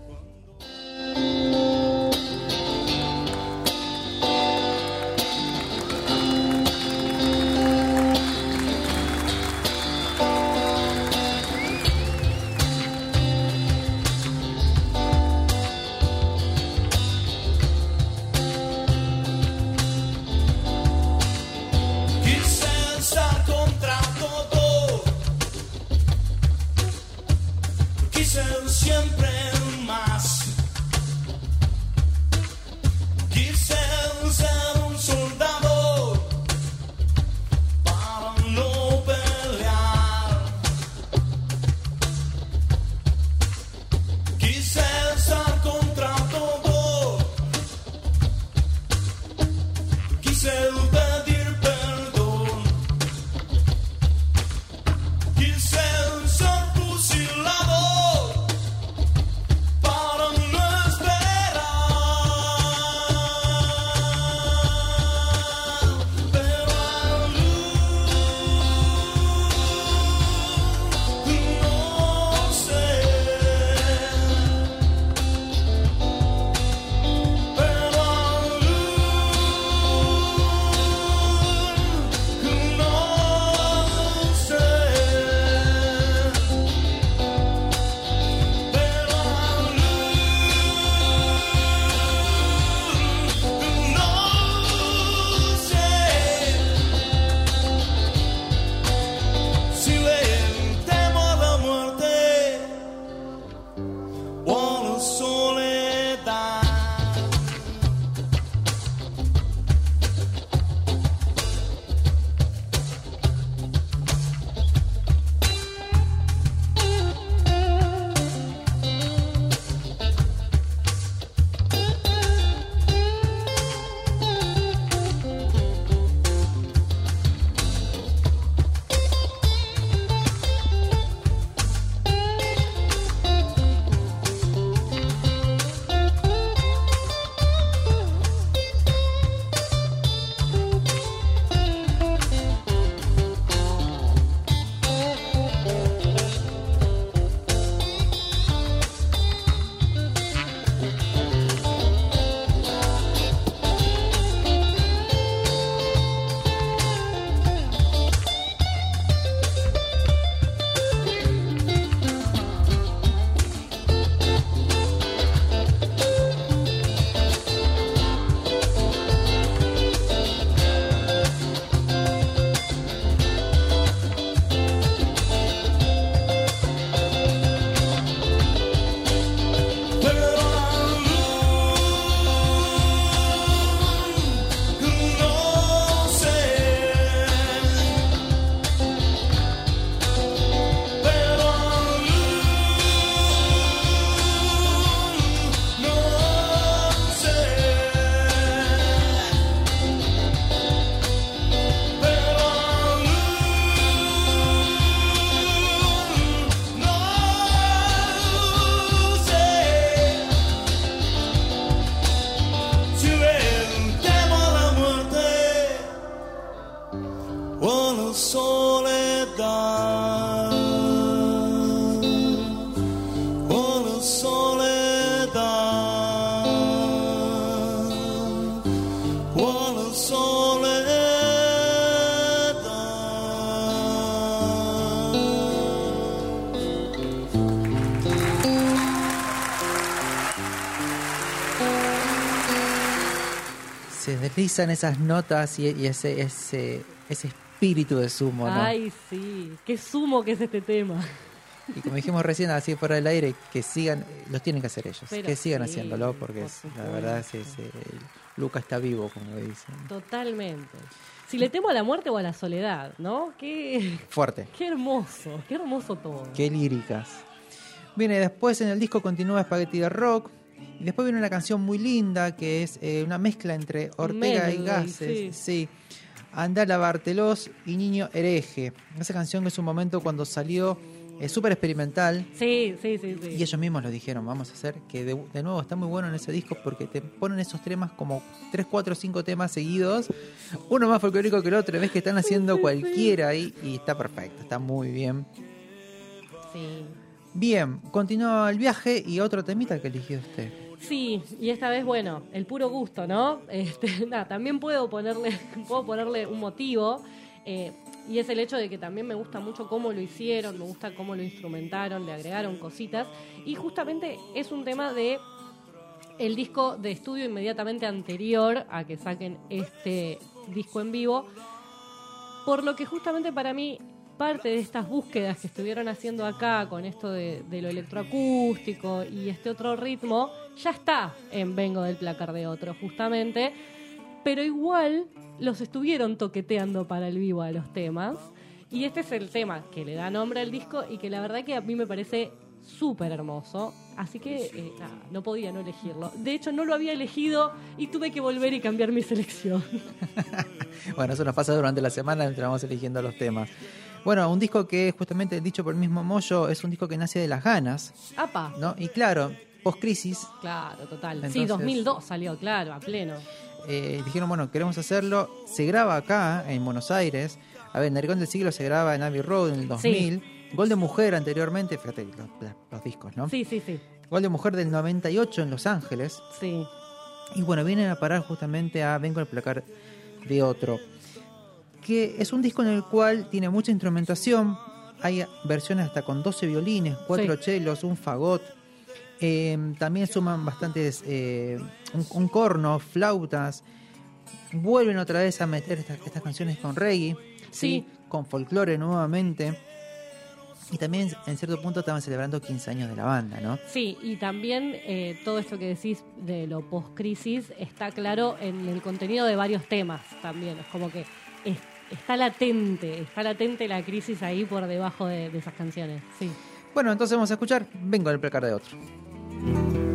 Deslizan esas notas y, y ese, ese, ese espíritu de sumo, ¿no? Ay, sí. Qué sumo que es este tema. Y como dijimos recién, así fuera del aire, que sigan, los tienen que hacer ellos, Pero que sigan sí, haciéndolo, porque por la verdad es, es, eh, Luca está vivo, como dicen. Totalmente. Si le temo a la muerte o a la soledad, ¿no? Qué, Fuerte. qué hermoso, qué hermoso todo. Qué líricas. Viene después en el disco continúa Spaghetti de Rock. Y después viene una canción muy linda que es eh, una mezcla entre Ortega y Gases. Sí. Andala Bartelos y Niño Hereje. Esa canción que es un momento cuando salió eh, súper experimental. Sí, sí, sí, sí. Y ellos mismos lo dijeron, vamos a hacer que de, de nuevo está muy bueno en ese disco porque te ponen esos temas como 3, 4, 5 temas seguidos, uno más folclórico que el otro, ves que están haciendo cualquiera ahí y está perfecto, está muy bien. Sí. Bien, continúa el viaje y otro temita que eligió usted. Sí, y esta vez, bueno, el puro gusto, ¿no? [LAUGHS] Este, también puedo ponerle, [LAUGHS] puedo ponerle un motivo, eh, y es el hecho de que también me gusta mucho cómo lo hicieron, me gusta cómo lo instrumentaron, le agregaron cositas, y justamente es un tema de el disco de estudio inmediatamente anterior a que saquen este disco en vivo, por lo que justamente para mí parte de estas búsquedas que estuvieron haciendo acá con esto de lo electroacústico y este otro ritmo, ya está en Vengo del placar de otro, justamente. Pero igual los estuvieron toqueteando para el vivo a los temas. Y este es el tema que le da nombre al disco y que la verdad que a mí me parece súper hermoso. Así que eh, nada, no podía no elegirlo. De hecho, no lo había elegido y tuve que volver y cambiar mi selección. [LAUGHS] Bueno, eso nos pasa durante la semana mientras vamos eligiendo los temas. Bueno, un disco que justamente dicho por el mismo Moyo es un disco que nace de las ganas, ¡Apa! ¿no? Y claro, post-crisis, Claro, total. sí, Entonces- 2002 salió, claro, a pleno. eh, dijeron, bueno, queremos hacerlo. Se graba acá, en Buenos Aires. A ver, Naricón del Siglo se graba en Abbey Road en el 2000. Gol de Mujer anteriormente, fíjate los discos, ¿no? Sí, sí, sí. Gol de Mujer del 98 en Los Ángeles. Sí. Y bueno, vienen a parar justamente a Vengo al placar de otro. Que es un disco en el cual tiene mucha instrumentación. Hay versiones hasta con 12 violines, 4 Sí. chelos, un fagot. Eh, también suman bastantes, eh, un, un corno, flautas. Vuelven otra vez a meter estas, estas canciones con reggae, Sí. con folclore nuevamente. Y también en cierto punto estaban celebrando 15 años de la banda, ¿no? Sí, y también eh, todo esto que decís de lo post-crisis está claro en el contenido de varios temas también. Es como que es- está latente, está latente la crisis ahí por debajo de, de esas canciones. Sí. Bueno, entonces vamos a escuchar Vengo del placar de otro. Thank you.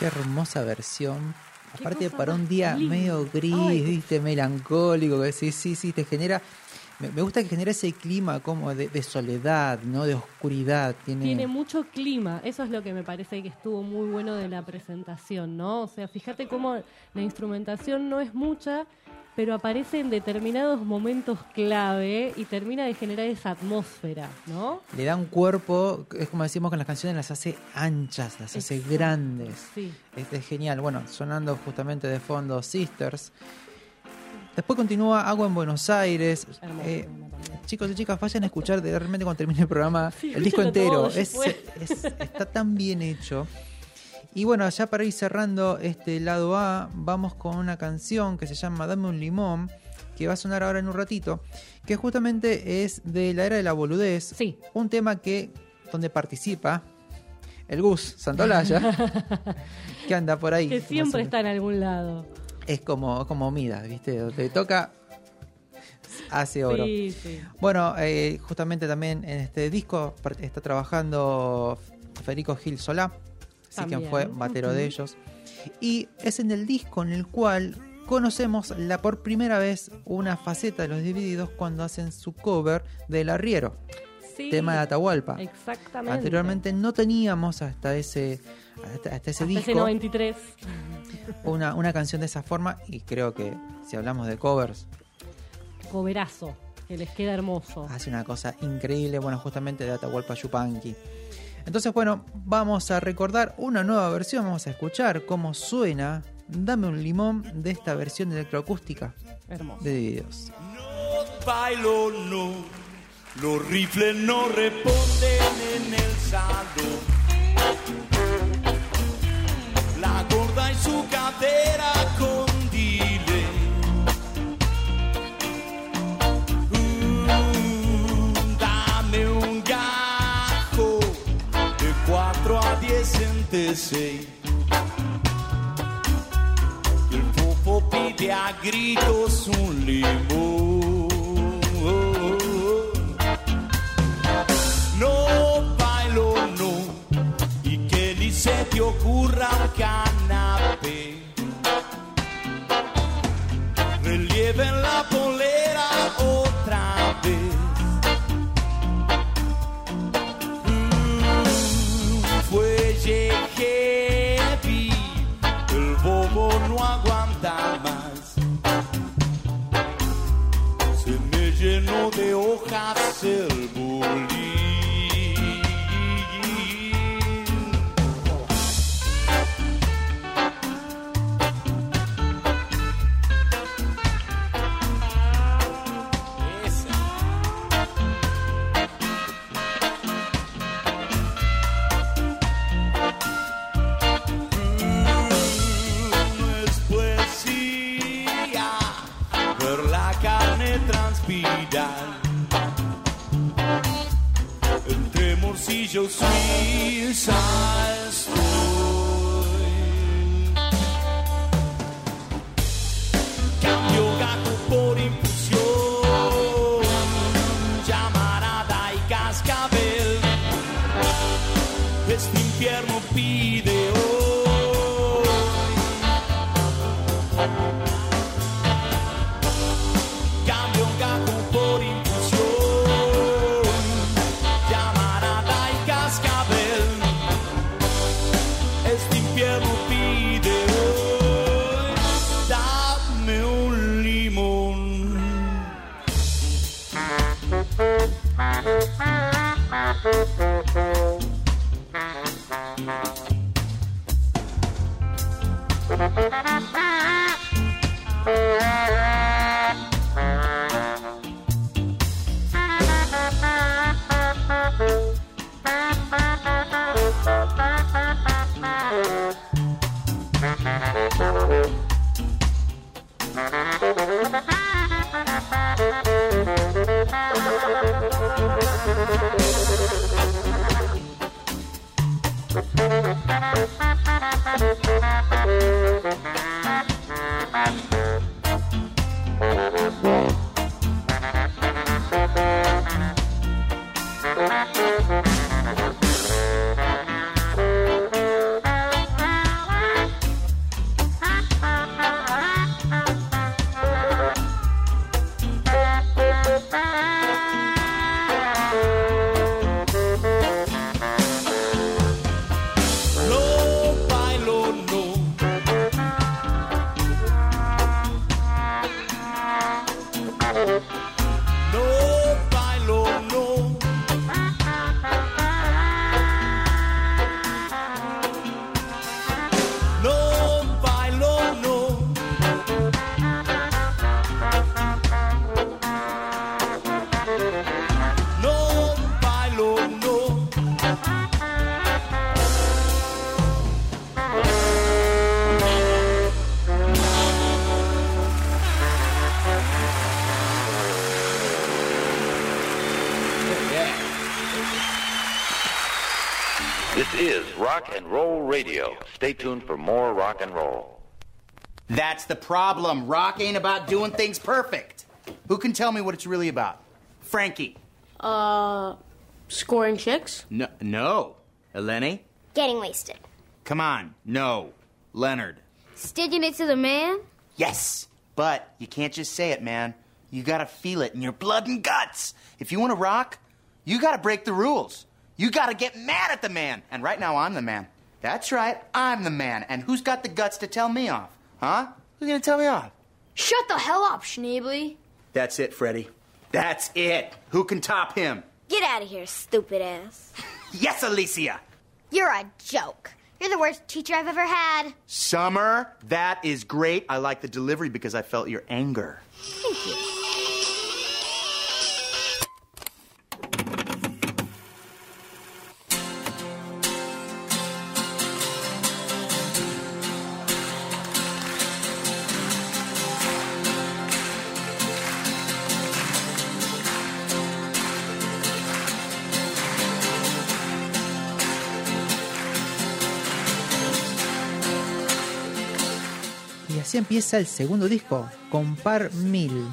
Qué hermosa versión. Aparte para un día linda. medio gris, Ay. viste, melancólico, que sí, sí, sí, te genera. Me, me gusta que genera ese clima como de, de soledad, ¿no? De oscuridad. Tiene, Tiene mucho clima, eso es lo que me parece que estuvo muy bueno de la presentación, ¿no? O sea, fíjate cómo la instrumentación no es mucha, pero aparece en determinados momentos clave y termina de generar esa atmósfera, ¿no? le da un cuerpo, es como decimos con las canciones, las hace anchas, las hace grandes. Sí. Este es genial. Bueno, sonando justamente de fondo Sisters. Después continúa Agua en Buenos Aires. Eh, chicos y chicas, vayan a escuchar de realmente cuando termine el programa Sí, el disco entero. Es- es- está tan bien hecho. Y bueno, ya para ir cerrando este lado A, vamos con una canción que se llama Dame un limón, que va a sonar ahora en un ratito, que justamente es de la era de la boludez. Sí. Un tema que donde participa el Gus Santolaya, [LAUGHS] que anda por ahí. Que siempre está en algún lado. Es como, como Midas, ¿viste? Donde toca, hace oro. Sí, sí. Bueno, eh, justamente también en este disco está trabajando Federico Gil Solá, También. quien fue batero de ellos. Y es en el disco en el cual conocemos la por primera vez una faceta de los Divididos cuando hacen su cover del Arriero, Sí, tema de Atahualpa. Exactamente. Anteriormente no teníamos hasta ese hasta, hasta ese Hasta ese disco 93. una, una canción de esa forma y creo que si hablamos de covers Coverazo, que les queda hermoso. hace una cosa increíble, bueno, justamente de Atahualpa Yupanqui. Entonces, bueno, vamos a recordar una nueva versión, vamos a escuchar cómo suena Dame un limón de esta versión electroacústica Hermoso. de Divididos. No bailo, no. Los rifles no responden en el salón. La gorda y su cadera con 10 entre 6. El popo pide a gritos un limón. No bailo, no, y que ni se te ocurra un más. Se me llenó de hojas Your sweet side. Stay tuned for more rock and roll. That's the problem. Rock ain't about doing things perfect. Who can tell me what it's really about? Frankie. Uh, scoring chicks? No. No. Eleni? Getting wasted. Come on. No. Leonard. Sticking it to the man? Yes. But you can't just say it, man. You gotta feel it in your blood and guts. If you wanna rock, you gotta break the rules. You gotta get mad at the man. And right now, I'm the man. That's right, I'm the man. And who's got the guts to tell me off? Huh? Who's gonna tell me off? Shut the hell up, Schneebly. That's it, Freddie. That's it. Who can top him? Get out of here, stupid ass. [LAUGHS] Yes, Alicia. You're a joke. You're the worst teacher I've ever had. Summer, that is great. I like the delivery because I felt your anger. Thank you. Empieza el segundo disco, Compar Mil.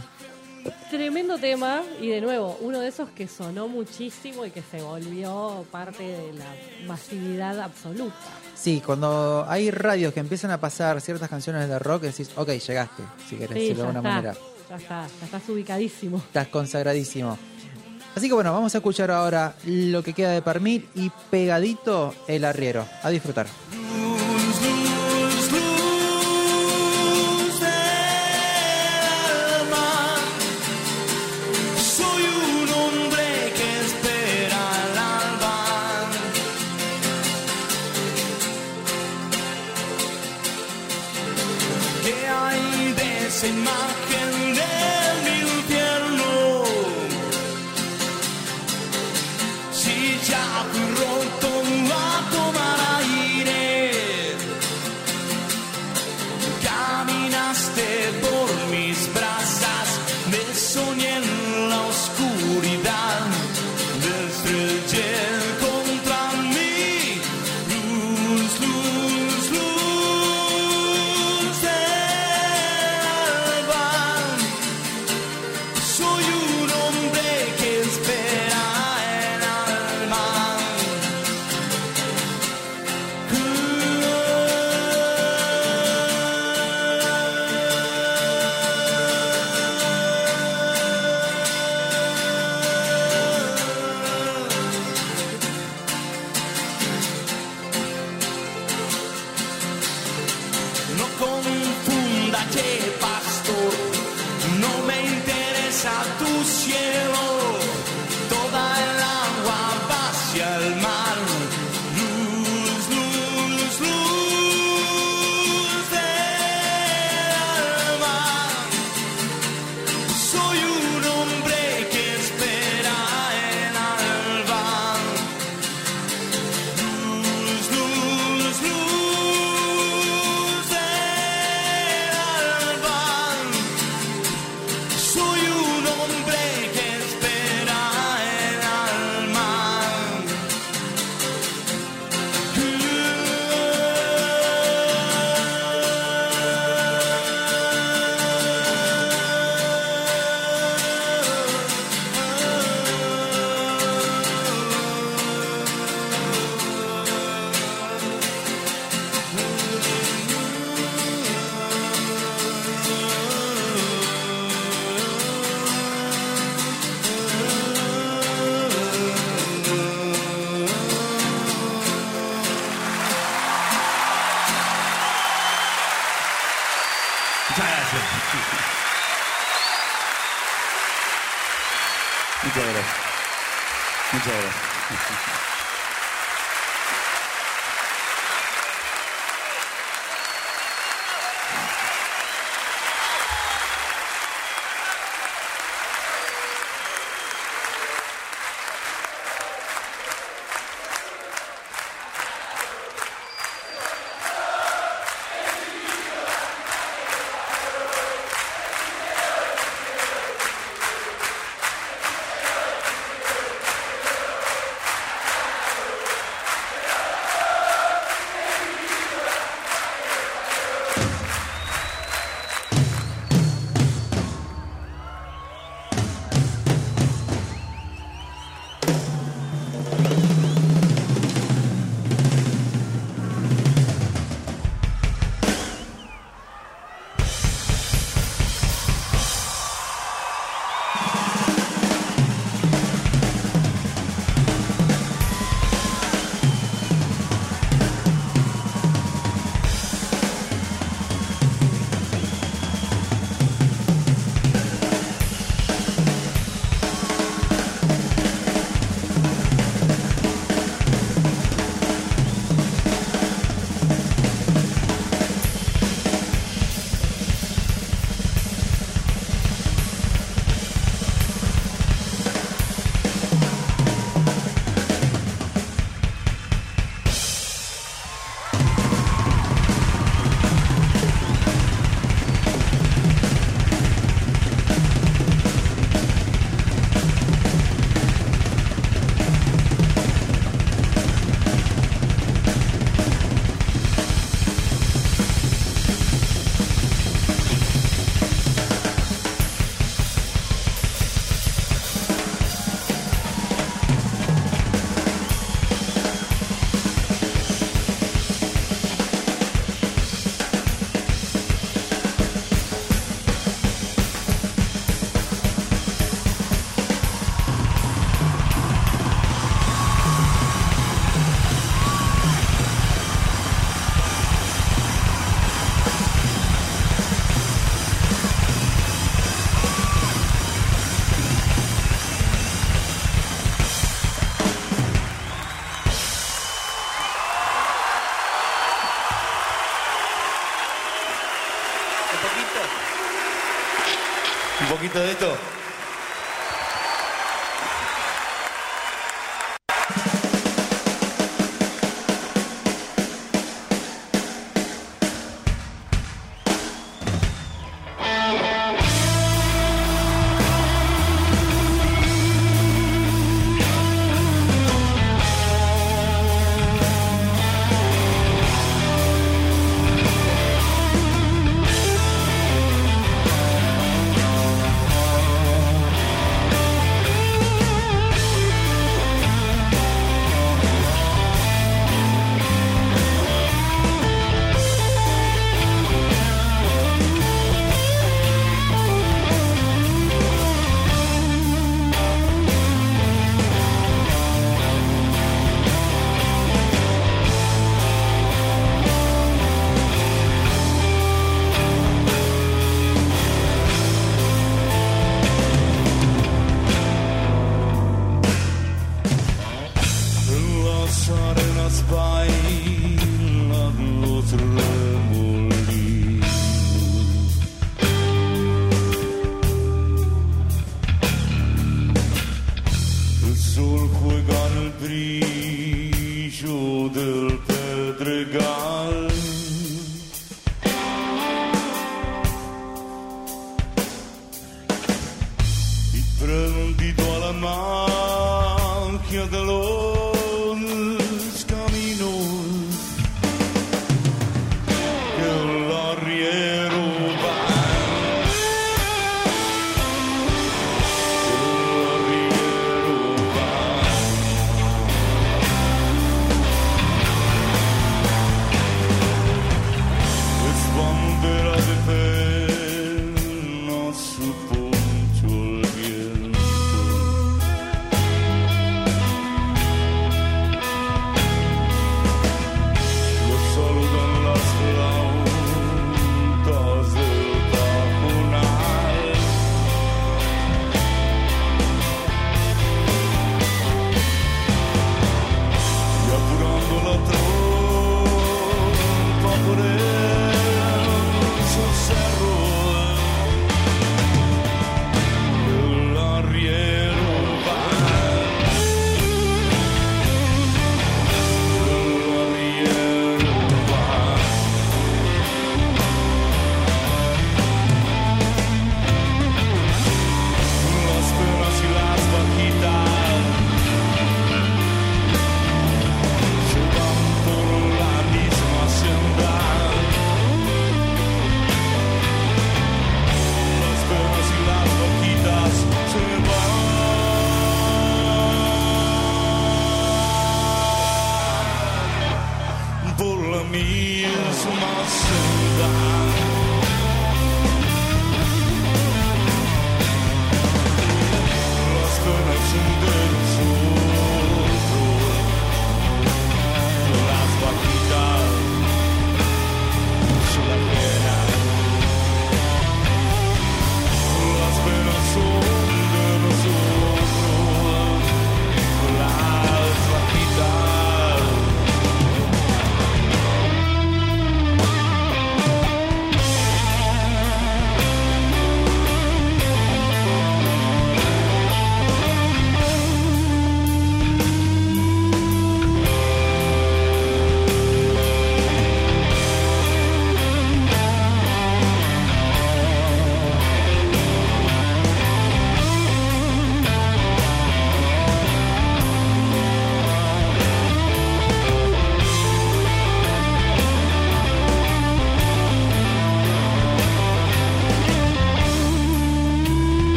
Tremendo tema y de nuevo, uno de esos que sonó muchísimo y que se volvió parte de la masividad absoluta. Sí, cuando hay radios que empiezan a pasar ciertas canciones de rock, decís, ok, llegaste, si querés Sí, decirlo de alguna manera. ya está, ya estás ubicadísimo. Estás consagradísimo. Así que bueno, vamos a escuchar ahora lo que queda de Parmil y pegadito el arriero. A disfrutar.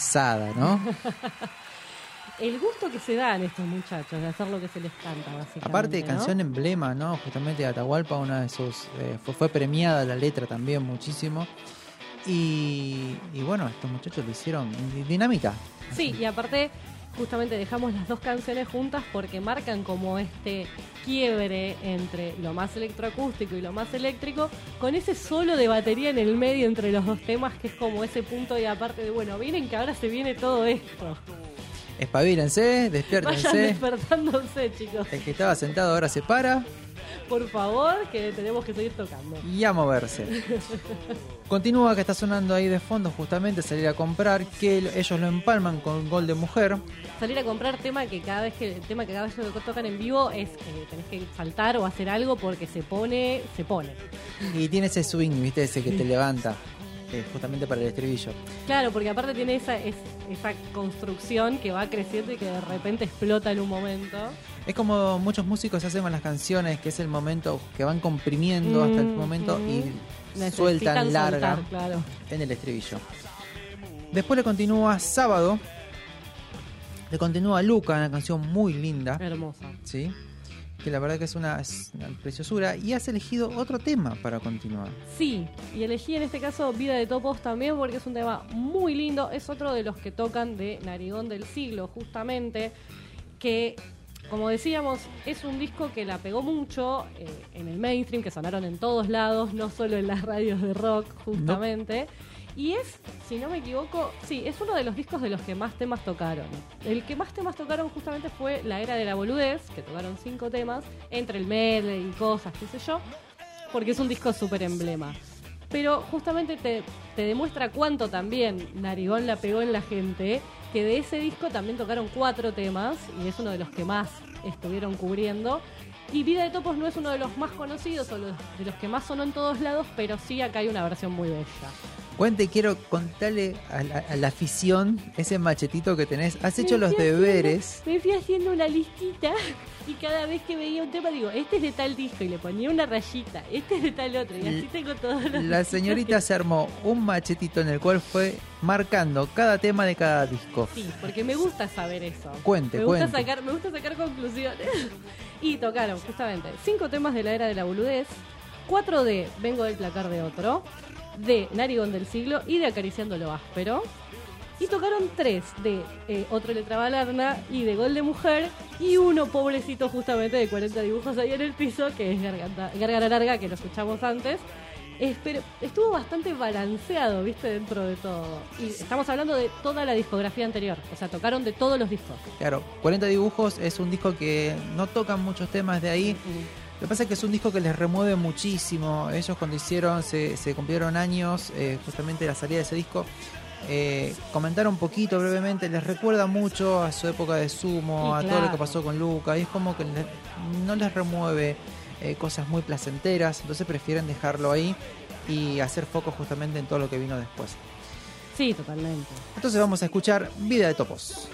Panzada, ¿no? [LAUGHS] El gusto que se dan estos muchachos de hacer lo que se les canta, básicamente. Aparte de ¿no? canción emblema, ¿no? Justamente de Atahualpa, una de sus. eh, fue, fue premiada la letra también muchísimo. Y, y bueno, estos muchachos lo hicieron di- dinamita. Sí, y aparte, justamente dejamos las dos canciones juntas porque marcan como este quiebre entre lo más electroacústico y lo más eléctrico, con ese solo de batería en el medio entre los dos temas, que es como ese punto y aparte de, bueno, miren que ahora se viene todo esto. Espabilense, Vayan despiértense. despertándose, chicos. El que estaba sentado ahora se para Por favor, que tenemos que seguir tocando. y a moverse. [LAUGHS] Continúa que está sonando ahí de fondo justamente salir a comprar, que el- ellos lo empalman con Gol de Mujer. Salir a comprar tema que cada vez que tema que cada vez que tocan en vivo es que tenés que saltar o hacer algo porque se pone, se pone. Y tiene ese swing, ¿viste? Ese que te levanta. eh, justamente para el estribillo. Claro, porque aparte tiene esa, es- esa construcción que va creciendo y que de repente explota en un momento. Es como muchos músicos hacen con las canciones, que es el momento que van comprimiendo hasta el momento mm. y sueltan larga soltar, claro. en el estribillo. Después le continúa Sábado. Le continúa Luca, una canción muy linda. Hermosa. Sí. Que la verdad que es una, es una preciosura. Y has elegido otro tema para continuar. Sí, y elegí en este caso Vida de Topos también porque es un tema muy lindo. Es otro de los que tocan de Narigón del siglo, justamente. Que, como decíamos, es un disco que la pegó mucho eh, en el mainstream, que sonaron en todos lados, no solo en las radios de rock, justamente. Y es, si no me equivoco, sí, es uno de los discos de los que más temas tocaron. El que más temas tocaron justamente fue La Era de la Boludez, que tocaron cinco temas, entre el medley y cosas, qué sé yo, porque es un disco súper emblema. Pero justamente te, demuestra cuánto también Narigón la pegó en la gente, que de ese disco también tocaron cuatro temas, y es uno de los que más estuvieron cubriendo. Y Vida de Topos no es uno de los más conocidos o los- de los que más sonó en todos lados, pero sí acá hay una versión muy bella. Cuente, quiero contarle a la, a la afición ese machetito que tenés. Has hecho los haciendo- deberes. me fui haciendo una listita y cada vez que veía un tema digo, este es de tal disco y le ponía una rayita, este es de tal otro y así tengo todos los La señorita se armó un machetito en el cual fue marcando cada tema de cada disco. Sí, porque me gusta saber eso. Cuente, me gusta cuente. sacar, me gusta sacar conclusiones. [LAUGHS] y tocaron justamente cinco temas de la era de la boludez, cuatro de Vengo del placar de otro, de Narigón del siglo y de Acariciando lo áspero. Y tocaron tres de eh, Otro Letra Balarna y de Gol de Mujer y uno pobrecito justamente de 40 dibujos ahí en el piso que es Garganta, Gargara Larga que lo escuchamos antes. Es- pero estuvo bastante balanceado, viste, dentro de todo. Y estamos hablando de toda la discografía anterior. O sea, tocaron de todos los discos. Claro, 40 dibujos es un disco que no tocan muchos temas de ahí. Lo que pasa es que es un disco que les remueve muchísimo. Ellos cuando hicieron, se, se cumplieron años, eh, justamente de la salida de ese disco, eh, comentaron un poquito brevemente, les recuerda mucho a su época de sumo, Y a todo lo que pasó con Luca, y es como que le- no les remueve eh, cosas muy placenteras, entonces prefieren dejarlo ahí y hacer foco justamente en todo lo que vino después. Sí, totalmente. Entonces vamos a escuchar Vida de Topos.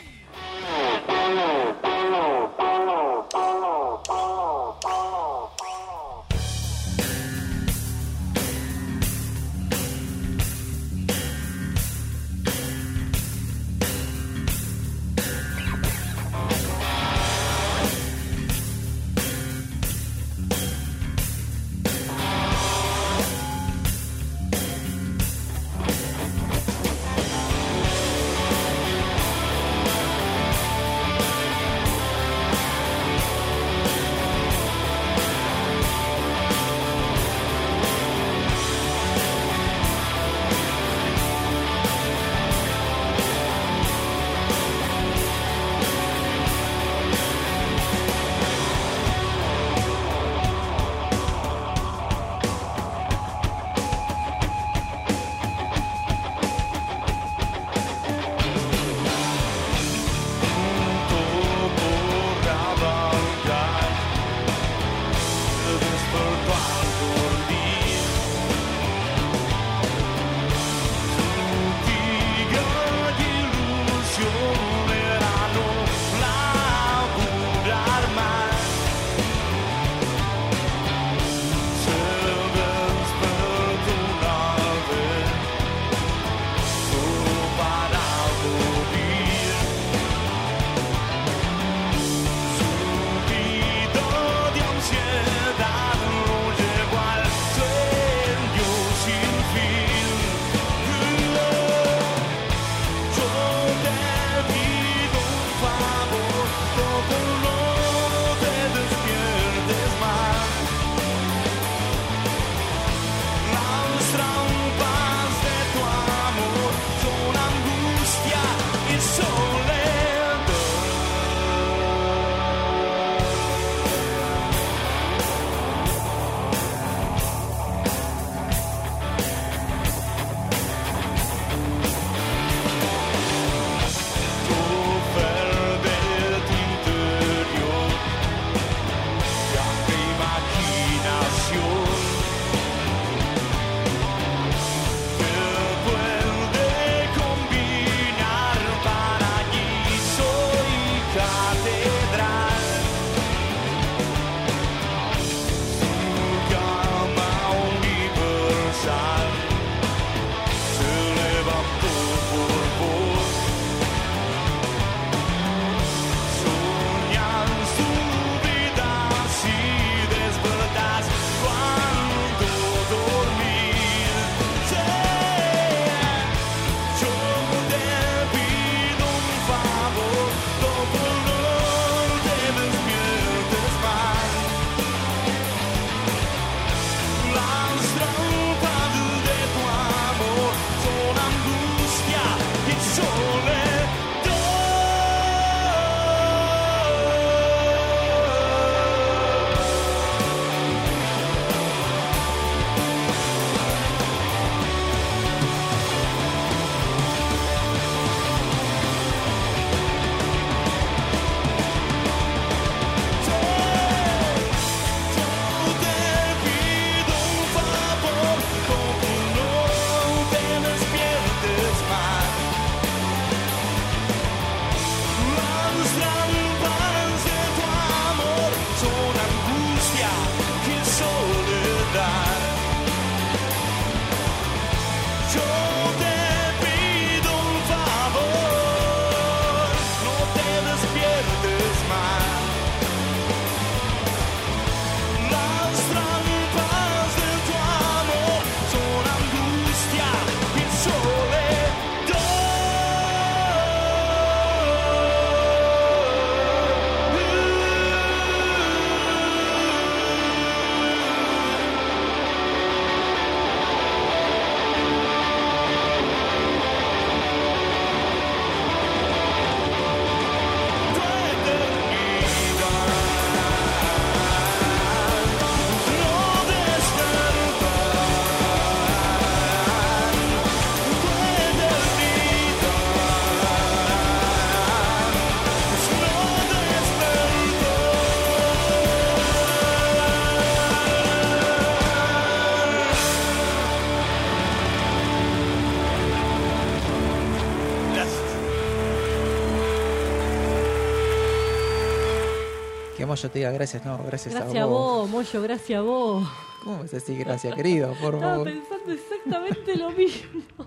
Moyo te diga gracias, no, gracias, Gracias a a vos. vos, Moyo, gracias a vos. ¿Cómo es así? Gracias, [LAUGHS] querido, por Estaba pensando exactamente lo mismo. [LAUGHS]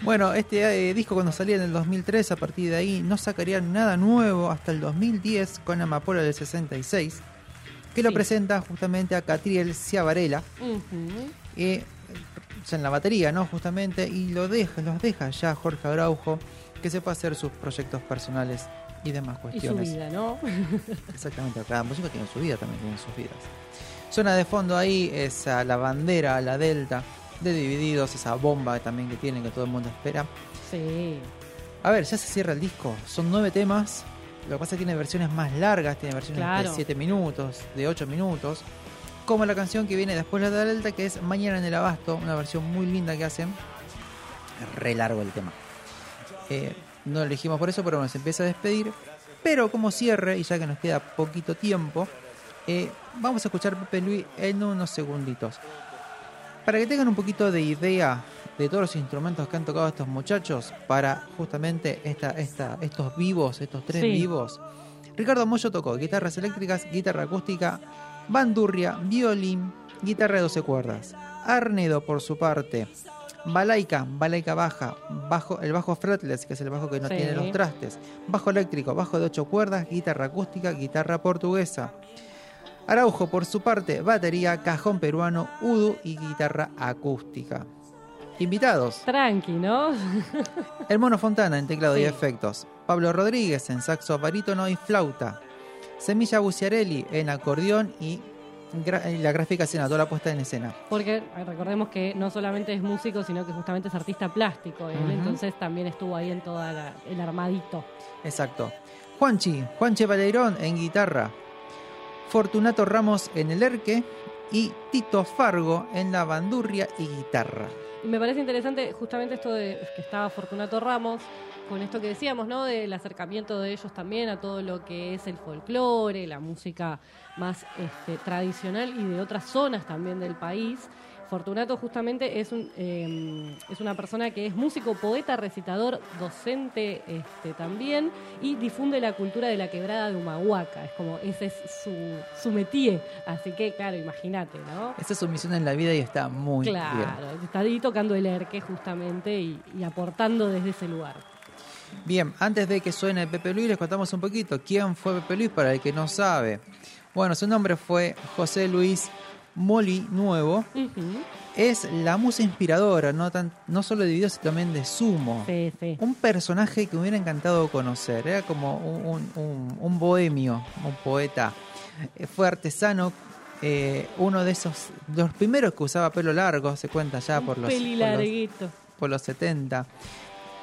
Bueno, este eh, disco cuando salía en el 2003, a partir de ahí no sacarían nada nuevo hasta el 2010 con Amapola del 66, que lo presenta justamente a Catriel Ciavarela, Ujú. eh, ya en la batería, ¿no? Justamente, y lo deja, los deja ya Jorge Araujo, que sepa hacer sus proyectos personales y demás Y su cuestiones. vida, ¿no? [LAUGHS] Exactamente, cada músico tiene su vida, también tiene sus vidas. Suena de fondo ahí esa la bandera, la delta de Divididos, esa bomba también que tienen que todo el mundo espera. Sí. A ver, ya se cierra el disco. Son nueve temas. Lo que pasa es que tiene versiones más largas, tiene versiones Claro. de 7 minutos, de 8 minutos. Como la canción que viene después de la Delta, que es Mañana en el Abasto, una versión muy linda que hacen. Re largo el tema. Eh, no lo elegimos por eso, pero bueno, se empieza a despedir. Pero como cierre, y ya que nos queda poquito tiempo, eh, vamos a escuchar Pepe Luis en unos segunditos. Para que tengan un poquito de idea de todos los instrumentos que han tocado estos muchachos para justamente esta, esta, estos vivos, estos tres Sí. vivos. Ricardo Moyo tocó guitarras eléctricas, guitarra acústica, bandurria, violín, guitarra de 12 cuerdas. Arnedo, por su parte, balaica, balaica baja, bajo, el bajo fretless, que es el bajo que no Sí. tiene los trastes, bajo eléctrico, bajo de 8 cuerdas, guitarra acústica, guitarra portuguesa. Araujo, por su parte, batería, cajón peruano, udu y guitarra acústica. Invitados, Tranqui, ¿no? [LAUGHS] el Mono Fontana en teclado y efectos, Pablo Rodríguez en saxo barítono y flauta, Semilla Buciarelli en acordeón y la gráfica escena, toda la puesta en escena. Porque eh, recordemos que no solamente es músico, sino que justamente es artista plástico. él. Entonces también estuvo ahí en todo el armadito. Exacto. Juanchi, Juanche Baleirón en guitarra, Fortunato Ramos en el erque y Tito Fargo en la bandurria y guitarra. Y me parece interesante justamente esto de que estaba Fortunato Ramos, con esto que decíamos, ¿no? Del acercamiento de ellos también a todo lo que es el folclore, la música más este, tradicional y de otras zonas también del país. Fortunato justamente es, un, eh, es una persona que es músico, poeta, recitador, docente este, también y difunde la cultura de la quebrada de Humahuaca. Es como, ese es su, su métier. Así que, claro, imagínate, ¿no? Esa es su misión en la vida y está muy Claro, bien. está ahí tocando el erque justamente y, y aportando desde ese lugar. Bien, antes de que suene Pepe Luis, les contamos un poquito quién fue Pepe Luis para el que no sabe. Bueno, su nombre fue José Luis Moli Nuevo. Es la musa inspiradora, no, tan, no solo de videos, sino también de Sumo. Sí, sí. Un personaje que me hubiera encantado conocer. Era como un, un- un- un bohemio, un poeta. Eh, Fue artesano, eh, uno de esos, de los primeros que usaba pelo largo, se cuenta ya por los, por los, por los 70.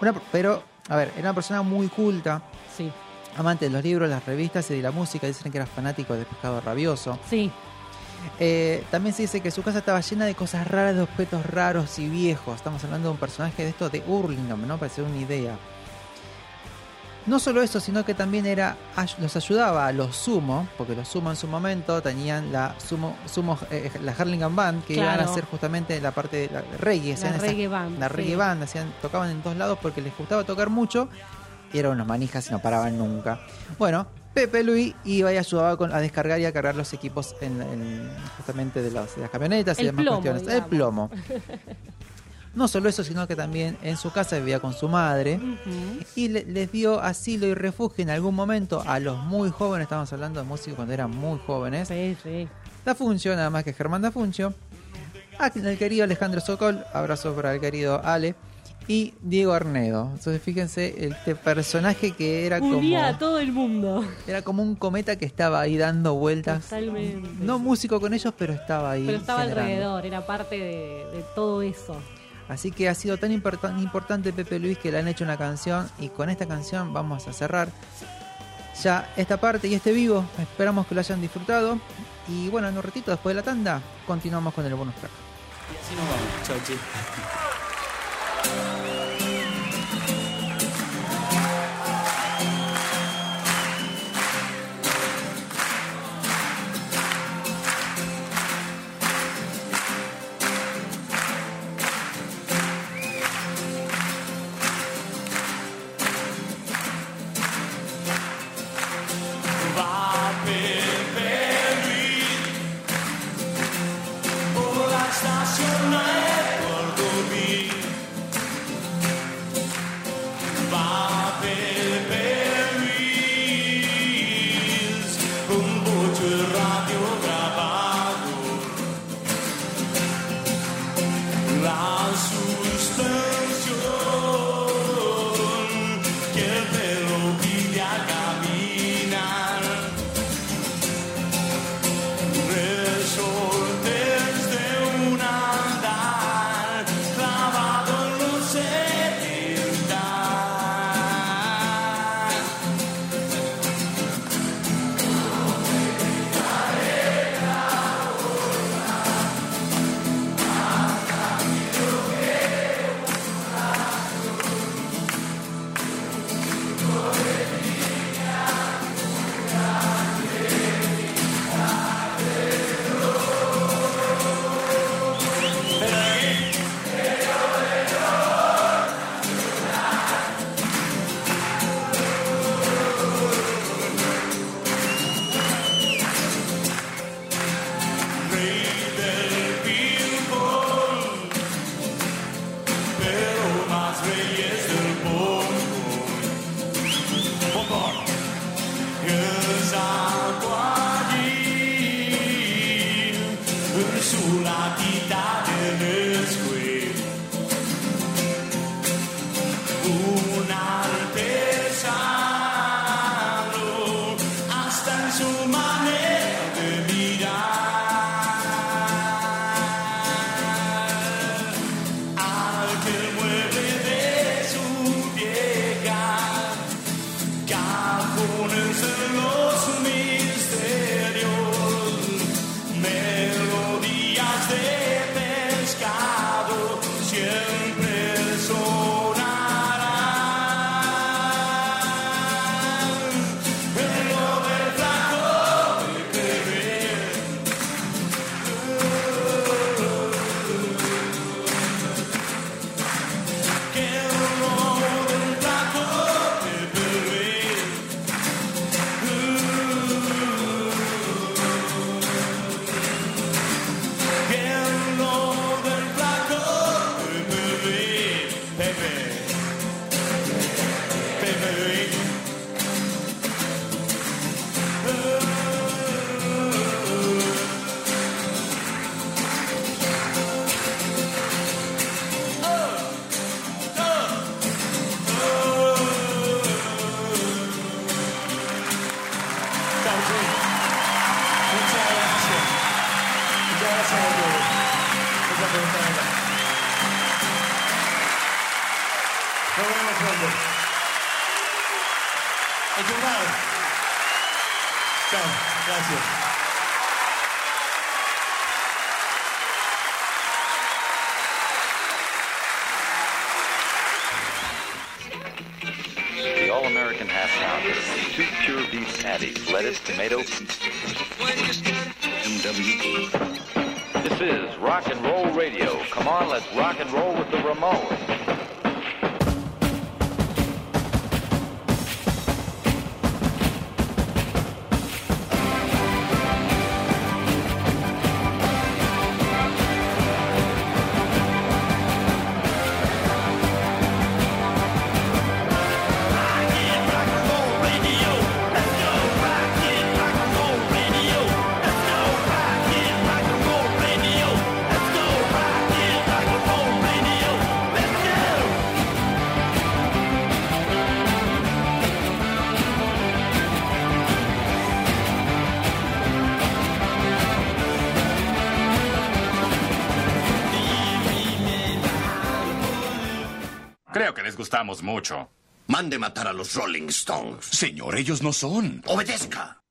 Una- pero, a ver, era una persona muy culta. Sí. Amante de los libros, las revistas y de la música. Dicen que era fanático de Pescado Rabioso. Sí. Eh, también se dice que su casa estaba llena de cosas raras, de objetos raros y viejos. Estamos hablando de un personaje de esto de Hurlingham, ¿no? Para hacer una idea. No solo eso, sino que también era los ayudaba a los sumo, porque los sumo en su momento tenían la sumo, sumo eh, la Hurlingham Band, que iban a hacer justamente la parte de la reggae. La esas- reggae band. la sí. reggae band, hacían, tocaban en todos lados porque les gustaba tocar mucho eran unos manijas y no paraban nunca. Bueno, Pepe Luis iba y ayudaba con, a descargar y a cargar los equipos en, en- justamente de, las- de las camionetas y demás plomo, cuestiones. El plomo. [LAUGHS] No solo eso, sino que también en su casa vivía con su madre y le- les dio asilo y refugio en algún momento a los muy jóvenes, estamos hablando de músicos cuando eran muy jóvenes. Sí, sí. Da Funcio, nada más que Germán Da Funcio. El querido Alejandro Sokol, abrazo para el querido Ale. Y Diego Arnedo. Entonces fíjense, este personaje que era como, Unía a todo el mundo. era como un cometa que estaba ahí dando vueltas. Totalmente. No músico con ellos, pero estaba ahí. Pero estaba generando. alrededor, era parte de, de todo eso. Así que ha sido tan importan- importante Pepe Luis que le han hecho una canción y con esta canción vamos a cerrar ya esta parte y este vivo. Esperamos que lo hayan disfrutado. Y bueno, en un ratito después de la tanda continuamos con el bonus track. Y así nos vamos. Chao, The All-American Half Pounder. Two pure beef patties, lettuce, tomato. Mucho. Mande matar a los Rolling Stones. Señor, ellos no son. Obedezca.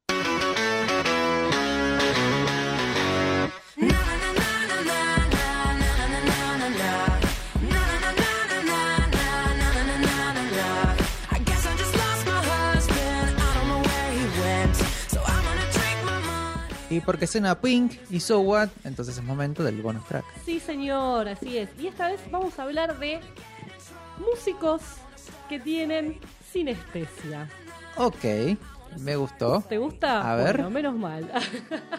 Y porque suena Pink y So What, entonces es momento del bonus track. Sí, señor, así es. Y esta vez vamos a hablar de músicos que tienen sinestesia. Ok, me gustó. ¿Te gusta? A ver. Bueno, menos mal.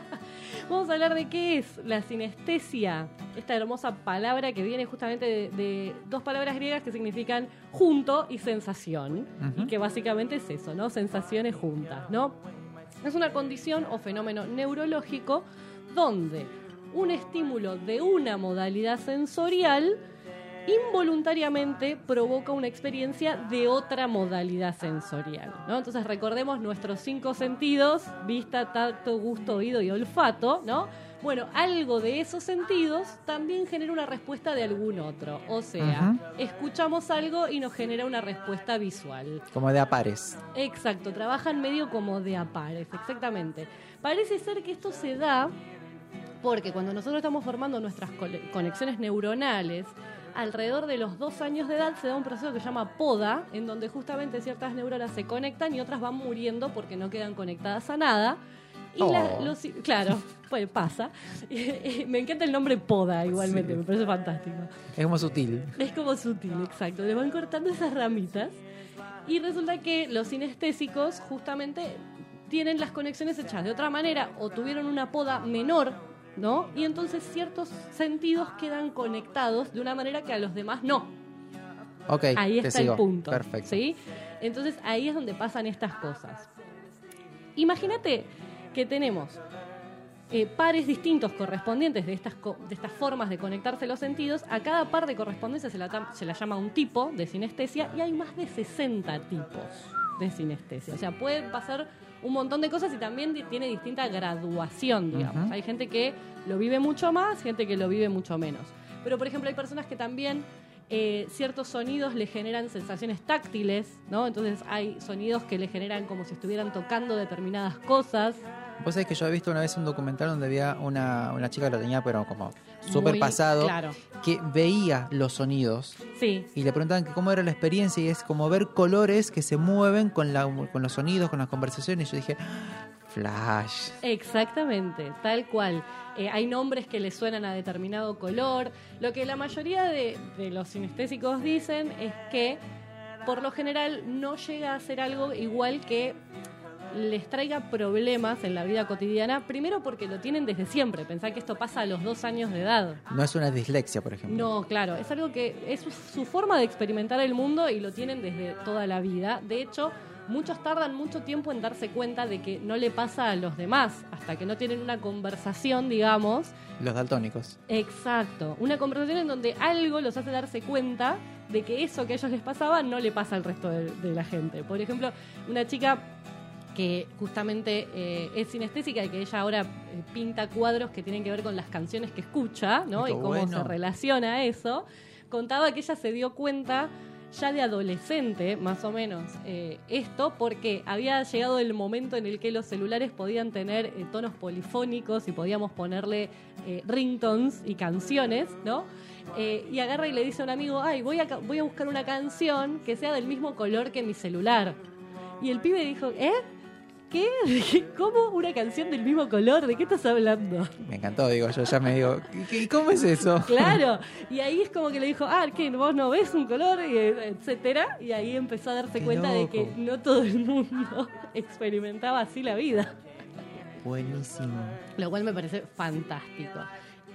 [LAUGHS] Vamos a hablar de qué es la sinestesia, esta hermosa palabra que viene justamente de, de dos palabras griegas que significan junto y sensación, y que básicamente es eso, ¿no? Sensaciones juntas, ¿no? Es una condición o fenómeno neurológico donde un estímulo de una modalidad sensorial involuntariamente provoca una experiencia de otra modalidad sensorial. ¿no? Entonces recordemos nuestros cinco sentidos, vista, tacto, gusto, oído y olfato, ¿no? Bueno, algo de esos sentidos también genera una respuesta de algún otro. O sea, escuchamos algo y nos genera una respuesta visual. Como de a pares. Exacto, trabajan medio como de a pares, exactamente. Parece ser que esto se da porque cuando nosotros estamos formando nuestras conexiones neuronales, alrededor de los dos años de edad se da un proceso que se llama poda, en donde justamente ciertas neuronas se conectan y otras van muriendo porque no quedan conectadas a nada. Y Oh. la- los- claro, [LAUGHS] pues pasa. [LAUGHS] Me encanta el nombre poda igualmente, Sí. me parece fantástico. Es como sutil. Es como sutil, exacto. Le van cortando esas ramitas. Y resulta que los sinestésicos justamente tienen las conexiones hechas de otra manera o tuvieron una poda menor, ¿no? Y entonces ciertos sentidos quedan conectados de una manera que a los demás no. Ok, Ahí te está sigo. el punto. Perfecto. ¿sí? Entonces ahí es donde pasan estas cosas. Imagínate que tenemos eh, pares distintos correspondientes de estas, co- de estas formas de conectarse los sentidos. A cada par de correspondencia se la, se la llama un tipo de sinestesia y hay más de 60 tipos de sinestesia. O sea, puede pasar un montón de cosas y también tiene distinta graduación, digamos. Hay gente que lo vive mucho más, gente que lo vive mucho menos. Pero, por ejemplo, hay personas que también eh, ciertos sonidos le generan sensaciones táctiles, ¿no? Entonces hay sonidos que le generan como si estuvieran tocando determinadas cosas. Vos sabés que yo había visto una vez un documental donde había una, una chica que lo tenía, pero como súper pasado, claro. que veía los sonidos Sí, y le preguntaban que cómo era la experiencia y es como ver colores que se mueven con, la, con los sonidos, con las conversaciones. Y yo dije, flash. Exactamente, tal cual. Eh, hay nombres que le suenan a determinado color. Lo que la mayoría de, de los sinestésicos dicen es que, por lo general, no llega a ser algo igual que les traiga problemas en la vida cotidiana. Primero porque lo tienen desde siempre. Pensá que esto pasa a los dos años de edad. No es una dislexia, por ejemplo. No, claro, es algo que es su, su forma de experimentar el mundo y lo tienen desde toda la vida. De hecho, muchos tardan mucho tiempo en darse cuenta de que no le pasa a los demás, hasta que no tienen una conversación, digamos. Los daltónicos. Exacto, una conversación en donde algo los hace darse cuenta de que eso que a ellos les pasaba no le pasa al resto de, de la gente. Por ejemplo, una chica que justamente eh, es sinestésica y que ella ahora eh, pinta cuadros que tienen que ver con las canciones que escucha, ¿no? Qué y cómo bueno. se relaciona eso. Contaba que ella se dio cuenta ya de adolescente, más o menos, eh, esto, porque había llegado el momento en el que los celulares podían tener eh, tonos polifónicos y podíamos ponerle eh, ringtones y canciones, ¿no? Y agarra y le dice a un amigo, ay, voy a, ca- voy a buscar una canción que sea del mismo color que mi celular. Y el pibe dijo, ¿eh? [LAUGHS] ¿Qué? ¿Cómo una canción del mismo color? ¿De qué estás hablando? Me encantó, digo, yo ya me digo, ¿y- ¿y cómo es eso? [LAUGHS] Claro, y ahí es como que le dijo, ah, que vos no ves un color, etcétera, y ahí empezó a darse Qué cuenta de que no todo el mundo [LAUGHS] experimentaba así la vida, Buenísimo. lo cual me parece fantástico.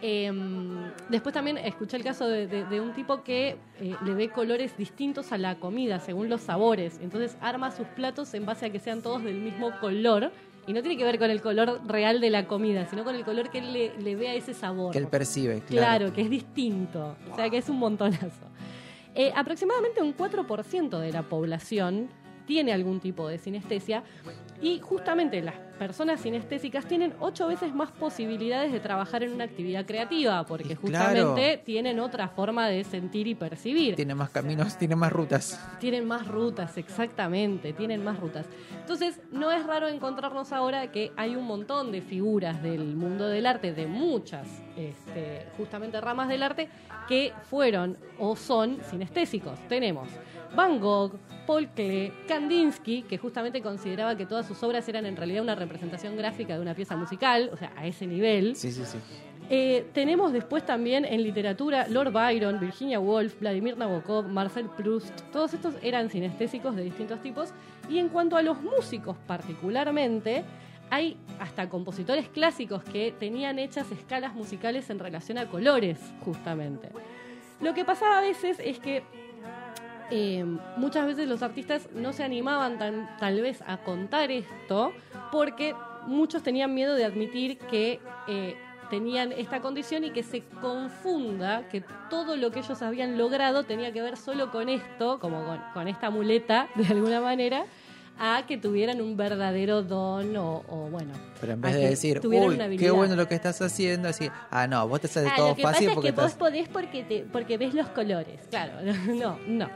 Em, después también escuché el caso de, de- de un tipo que eh, le ve colores distintos a la comida según los sabores. Entonces arma sus platos en base a que sean todos del mismo color. Y no tiene que ver con el color real de la comida, sino con el color que él le, le ve a ese sabor. Que él percibe, Claro, claro. que es distinto. O sea, que es un montonazo. Eh, aproximadamente un 4% de la población tiene algún tipo de sinestesia y justamente las personas sinestésicas tienen ocho veces más posibilidades de trabajar en una actividad creativa porque justamente claro. tienen otra forma de sentir y percibir. Tiene más caminos, tiene más rutas. Tienen más rutas, exactamente, tienen más rutas. Entonces, no es raro encontrarnos ahora que hay un montón de figuras del mundo del arte, de muchas, este, justamente ramas del arte, que fueron o son sinestésicos. Tenemos Van Gogh, Paul Klee, Kandinsky, que justamente consideraba que todas sus obras eran en realidad una representación gráfica de una pieza musical, o sea, a ese nivel. Sí, sí, sí. Eh, tenemos después también en literatura Lord Byron, Virginia Woolf, Vladimir Nabokov, Marcel Proust. Todos estos eran sinestésicos de distintos tipos. Y en cuanto a los músicos particularmente, hay hasta compositores clásicos que tenían hechas escalas musicales en relación a colores, justamente. Lo que pasaba a veces es que eh, muchas veces los artistas no se animaban tan, tal vez a contar esto porque muchos tenían miedo de admitir que eh, tenían esta condición y que se confunda que todo lo que ellos habían logrado tenía que ver solo con esto, como con, con esta muleta de alguna manera, a que tuvieran un verdadero don o, o, bueno. Pero en vez de decir, uy, qué habilidad". bueno lo que estás haciendo, así, ah, no, vos te sale Ah, todo lo que fácil pasa porque es que vos podés porque, te, porque ves los colores. Claro, [LAUGHS] no, no.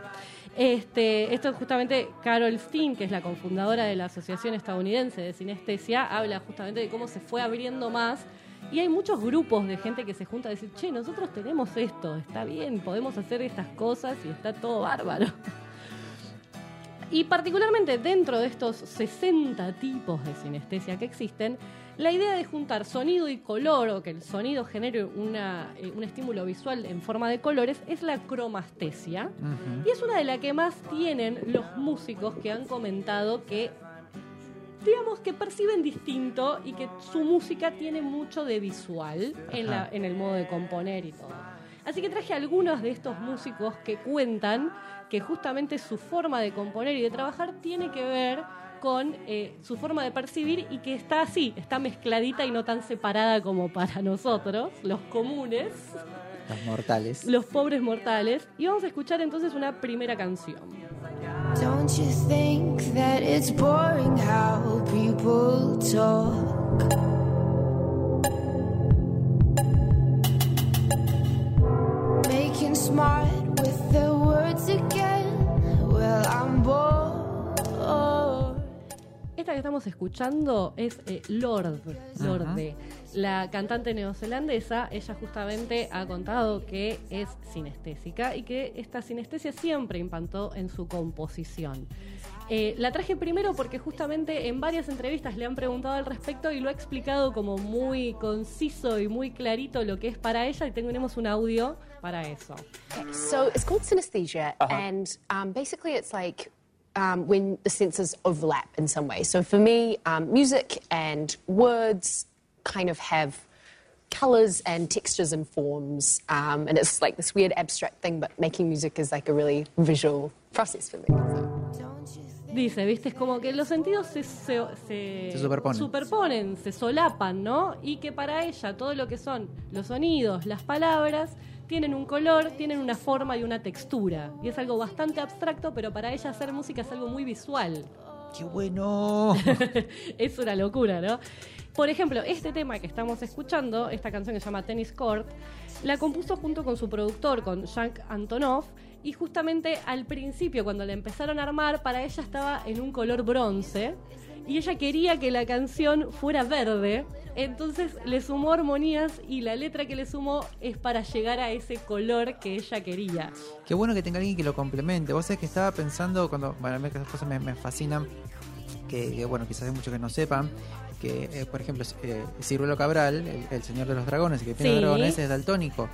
Este, esto es justamente Carol Steen, que es la cofundadora de la Asociación Estadounidense de Sinestesia, habla justamente de cómo se fue abriendo más. Y hay muchos grupos de gente que se junta a decir, che, nosotros tenemos esto, está bien, podemos hacer estas cosas y está todo bárbaro. Y particularmente dentro de estos 60 tipos de sinestesia que existen, la idea de juntar sonido y color o que el sonido genere una, eh, un estímulo visual en forma de colores es la cromastesia. Y es una de las que más tienen los músicos que han comentado que, digamos, que perciben distinto y que su música tiene mucho de visual en, la- en el modo de componer y todo. Así que traje algunos de estos músicos que cuentan que justamente su forma de componer y de trabajar tiene que ver con eh, su forma de percibir y que está así, está mezcladita y no tan separada como para nosotros, los comunes, Los mortales. los pobres mortales. Y vamos a escuchar entonces una primera canción. Don't you think that it's boring how people talk? Smart with their words again. Well, I'm bored. Esta que estamos escuchando es eh, Lord, Lorde, la cantante neozelandesa. Ella justamente ha contado que es sinestésica y que esta sinestesia siempre impactó en su composición. Eh, la traje primero porque justamente en varias entrevistas le han preguntado al respecto y lo ha explicado como muy conciso y muy clarito lo que es para ella y tenemos un audio para eso. So it's called synesthesia, and um, basically it's like um, when the senses overlap in some way. So for me, um, music and words kind of have colors and textures and forms, um, and it's like this weird abstract thing, but making music is like a really visual process for me. Dice, viste, es como que los sentidos se, se, se- Se superponen. superponen, se solapan, ¿no? Y que para ella todo lo que son los sonidos, las palabras, tienen un color, tienen una forma y una textura. Y es algo bastante abstracto, pero para ella hacer música es algo muy visual. ¡Qué bueno! [LAUGHS] es una locura, ¿no? Por ejemplo, este tema que estamos escuchando, esta canción que se llama Tennis Court, la compuso junto con su productor, con Yank Antonov, y justamente al principio, cuando la empezaron a armar, para ella estaba en un color bronce, y ella quería que la canción fuera verde, entonces le sumó armonías y la letra que le sumó es para llegar a ese color que ella quería. Qué bueno que tenga alguien que lo complemente. Vos sabés que estaba pensando, cuando, bueno, a mí esas cosas me, me fascinan, que, que, bueno, quizás hay muchos que no sepan, que, eh, por ejemplo, eh, Ciruelo Cabral, el, el señor de los dragones, el que tiene Sí. los dragones, es daltónico.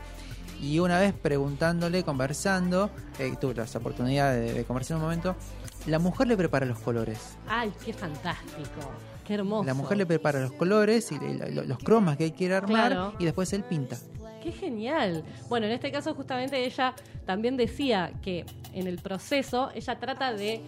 Y una vez preguntándole, conversando, eh, tuve la oportunidad de, de conversar un momento, la mujer le prepara los colores. ¡Ay, qué fantástico! ¡Qué hermoso! La mujer le prepara los colores y le- lo- los cromas que él quiere armar Claro. y después él pinta. ¡Qué genial! Bueno, en este caso justamente ella también decía que en el proceso ella trata de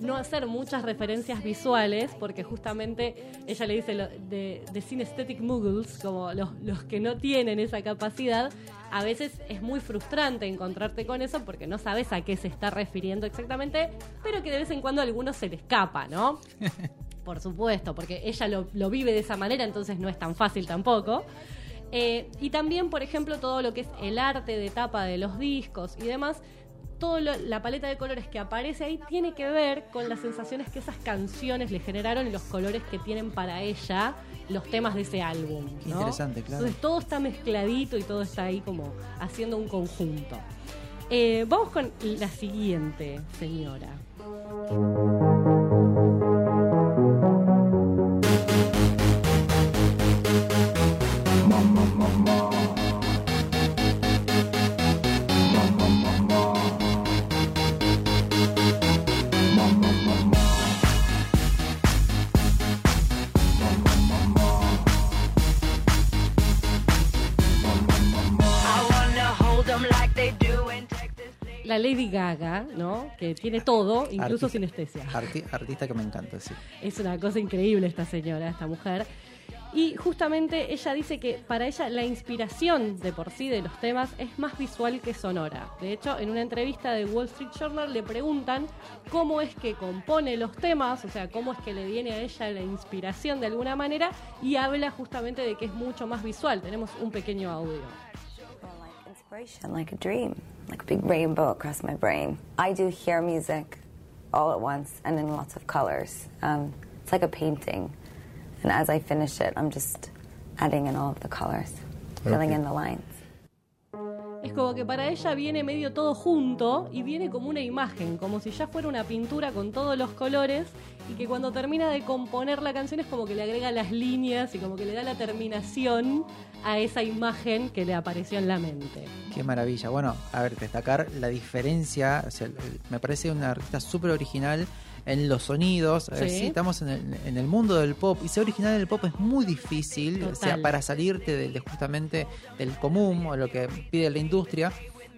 no hacer muchas referencias visuales porque justamente ella le dice lo- de, de synesthetic muggles, como los, los que no tienen esa capacidad, a veces es muy frustrante encontrarte con eso porque no sabes a qué se está refiriendo exactamente, pero que de vez en cuando a algunos se le escapa, ¿no? [LAUGHS] Por supuesto, porque ella lo, lo vive de esa manera, entonces no es tan fácil tampoco. Eh, y también, por ejemplo, todo lo que es el arte de tapa de los discos y demás, toda la paleta de colores que aparece ahí tiene que ver con las sensaciones que esas canciones le generaron y los colores que tienen para ella los temas de ese álbum. Interesante, claro. Entonces todo está mezcladito y todo está ahí como haciendo un conjunto. Eh, vamos con la siguiente, señora. La Lady Gaga, ¿no? Que tiene todo, incluso Artista. sinestesia. Arti- artista que me encanta, sí. Es una cosa increíble esta señora, esta mujer. Y justamente ella dice que para ella la inspiración de por sí de los temas es más visual que sonora. De hecho, en una entrevista de Wall Street Journal le preguntan cómo es que compone los temas, o sea, cómo es que le viene a ella la inspiración de alguna manera, y habla justamente de que es mucho más visual. Tenemos un pequeño audio. inspiration, like a dream, like a big rainbow across my brain. I do hear music all at once and in lots of colors. Um, it's like a painting. And as I finish it, I'm just adding in all of the colors, filling in the lines. Es como que para ella viene medio todo junto y viene como una imagen, como si ya fuera una pintura con todos los colores y que cuando termina de componer la canción es como que le agrega las líneas y como que le da la terminación a esa imagen que le apareció en la mente. Qué maravilla. Bueno, a ver, destacar la diferencia. me parece una artista súper original en los sonidos. Ver, Sí. sí, estamos en el, en el mundo del pop. Y ser original en el pop es muy difícil. O sea, para salirte de, de justamente del común o lo que pide la industria.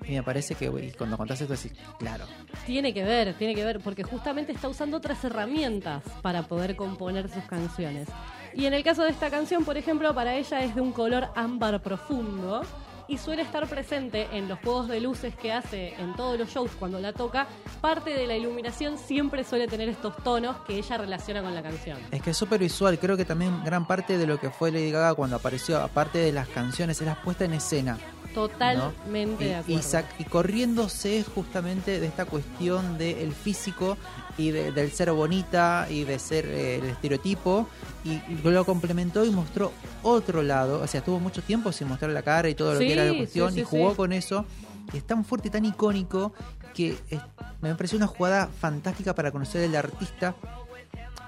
Y me parece que cuando contás esto, decís, claro. Tiene que ver, tiene que ver, porque justamente está usando otras herramientas para poder componer sus canciones. Y en el caso de esta canción, por ejemplo, para ella es de un color ámbar profundo y suele estar presente en los juegos de luces que hace en todos los shows cuando la toca. Parte de la iluminación siempre suele tener estos tonos que ella relaciona con la canción. Es que es súper visual. Creo que también gran parte de lo que fue Lady Gaga cuando apareció, aparte de las canciones, es la puesta en escena. Totalmente de Y, acuerdo. y, corriéndose justamente de esta cuestión del físico y de- del ser bonita y de ser eh, el estereotipo y lo complementó y mostró otro lado, o sea, estuvo mucho tiempo sin mostrar la cara y todo lo Sí, que era la cuestión sí, y jugó con eso y es tan fuerte y tan icónico que es- me pareció una jugada fantástica para conocer el artista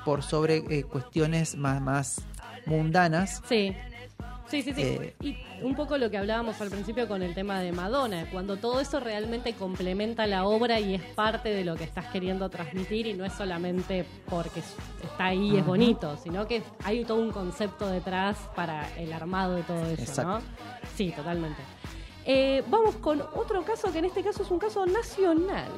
por sobre eh, cuestiones más, más mundanas. Sí. Sí, sí, sí. Eh, y un poco lo que hablábamos al principio con el tema de Madonna, cuando todo eso realmente complementa la obra y es parte de lo que estás queriendo transmitir y no es solamente porque es- está ahí y es bonito, sino que hay todo un concepto detrás para el armado de todo eso, Exacto. ¿no? Sí, totalmente. Eh, vamos con otro caso que en este caso es un caso nacional.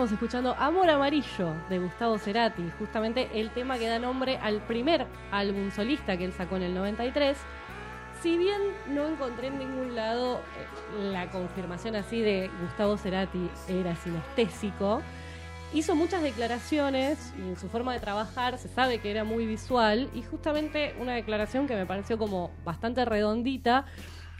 Estamos escuchando Amor Amarillo de Gustavo Cerati, justamente el tema que da nombre al primer álbum solista que él sacó en el 93. Si bien no encontré en ningún lado eh, la confirmación así de Gustavo Cerati era sinestésico, hizo muchas declaraciones y en su forma de trabajar se sabe que era muy visual y justamente una declaración que me pareció como bastante redondita,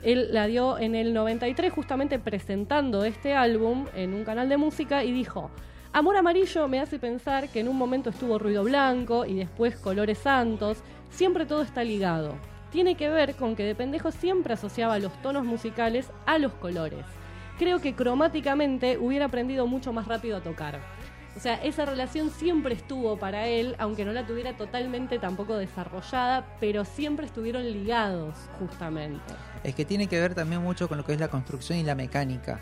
él la dio en el 93 justamente presentando este álbum en un canal de música y dijo, Amor Amarillo me hace pensar que en un momento estuvo Ruido Blanco y después Colores Santos, siempre todo está ligado. Tiene que ver con que de pendejo siempre asociaba los tonos musicales a los colores. Creo que cromáticamente hubiera aprendido mucho más rápido a tocar. O sea, esa relación siempre estuvo para él, aunque no la tuviera totalmente tampoco desarrollada, pero siempre estuvieron ligados, justamente. Es que tiene que ver también mucho con lo que es la construcción y la mecánica.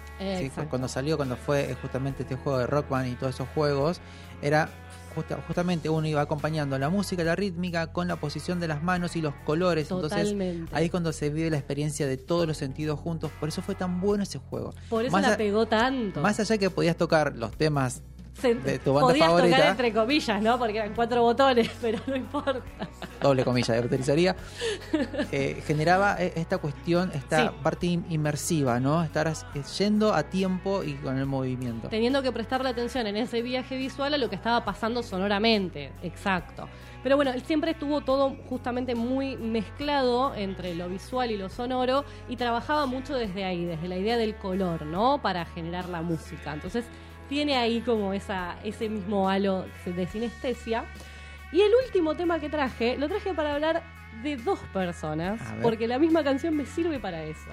Cuando salió, cuando fue eh, justamente este juego de Rock Band y todos esos juegos, era justa- justamente uno iba acompañando la música, la rítmica, con la posición de las manos y los colores. Totalmente. Entonces, ahí es cuando se vive la experiencia de todos los sentidos juntos. Por eso fue tan bueno ese juego. Por eso Más la a- pegó tanto. Más allá que podías tocar los temas Se- de tu banda podías favorita. tocar entre comillas, ¿no? Porque eran cuatro botones, [LAUGHS] pero no importa. doble comilla utilizaría, eh, generaba eh, esta cuestión, esta Sí. parte in- inmersiva, ¿no? Estar eh, yendo a tiempo y con el movimiento. Teniendo que prestarle atención en ese viaje visual a lo que estaba pasando sonoramente. Exacto. Pero bueno, él siempre estuvo todo justamente muy mezclado entre lo visual y lo sonoro y trabajaba mucho desde ahí, desde la idea del color, ¿no? Para generar la música. Entonces tiene ahí como esa, ese mismo halo de sinestesia. Y el último tema que traje, lo traje para hablar de dos personas, porque la misma canción me sirve para eso.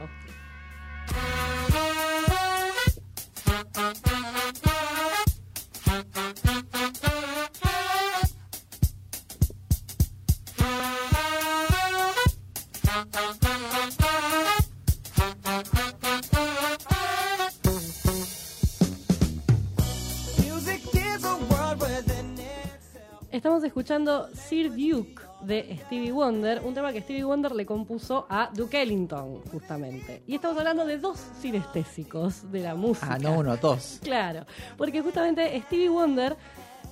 Escuchando Sir Duke de Stevie Wonder, un tema que Stevie Wonder le compuso a Duke Ellington, justamente. Y estamos hablando de dos sinestésicos de la música. Ah, no uno, dos. Claro, porque justamente Stevie Wonder,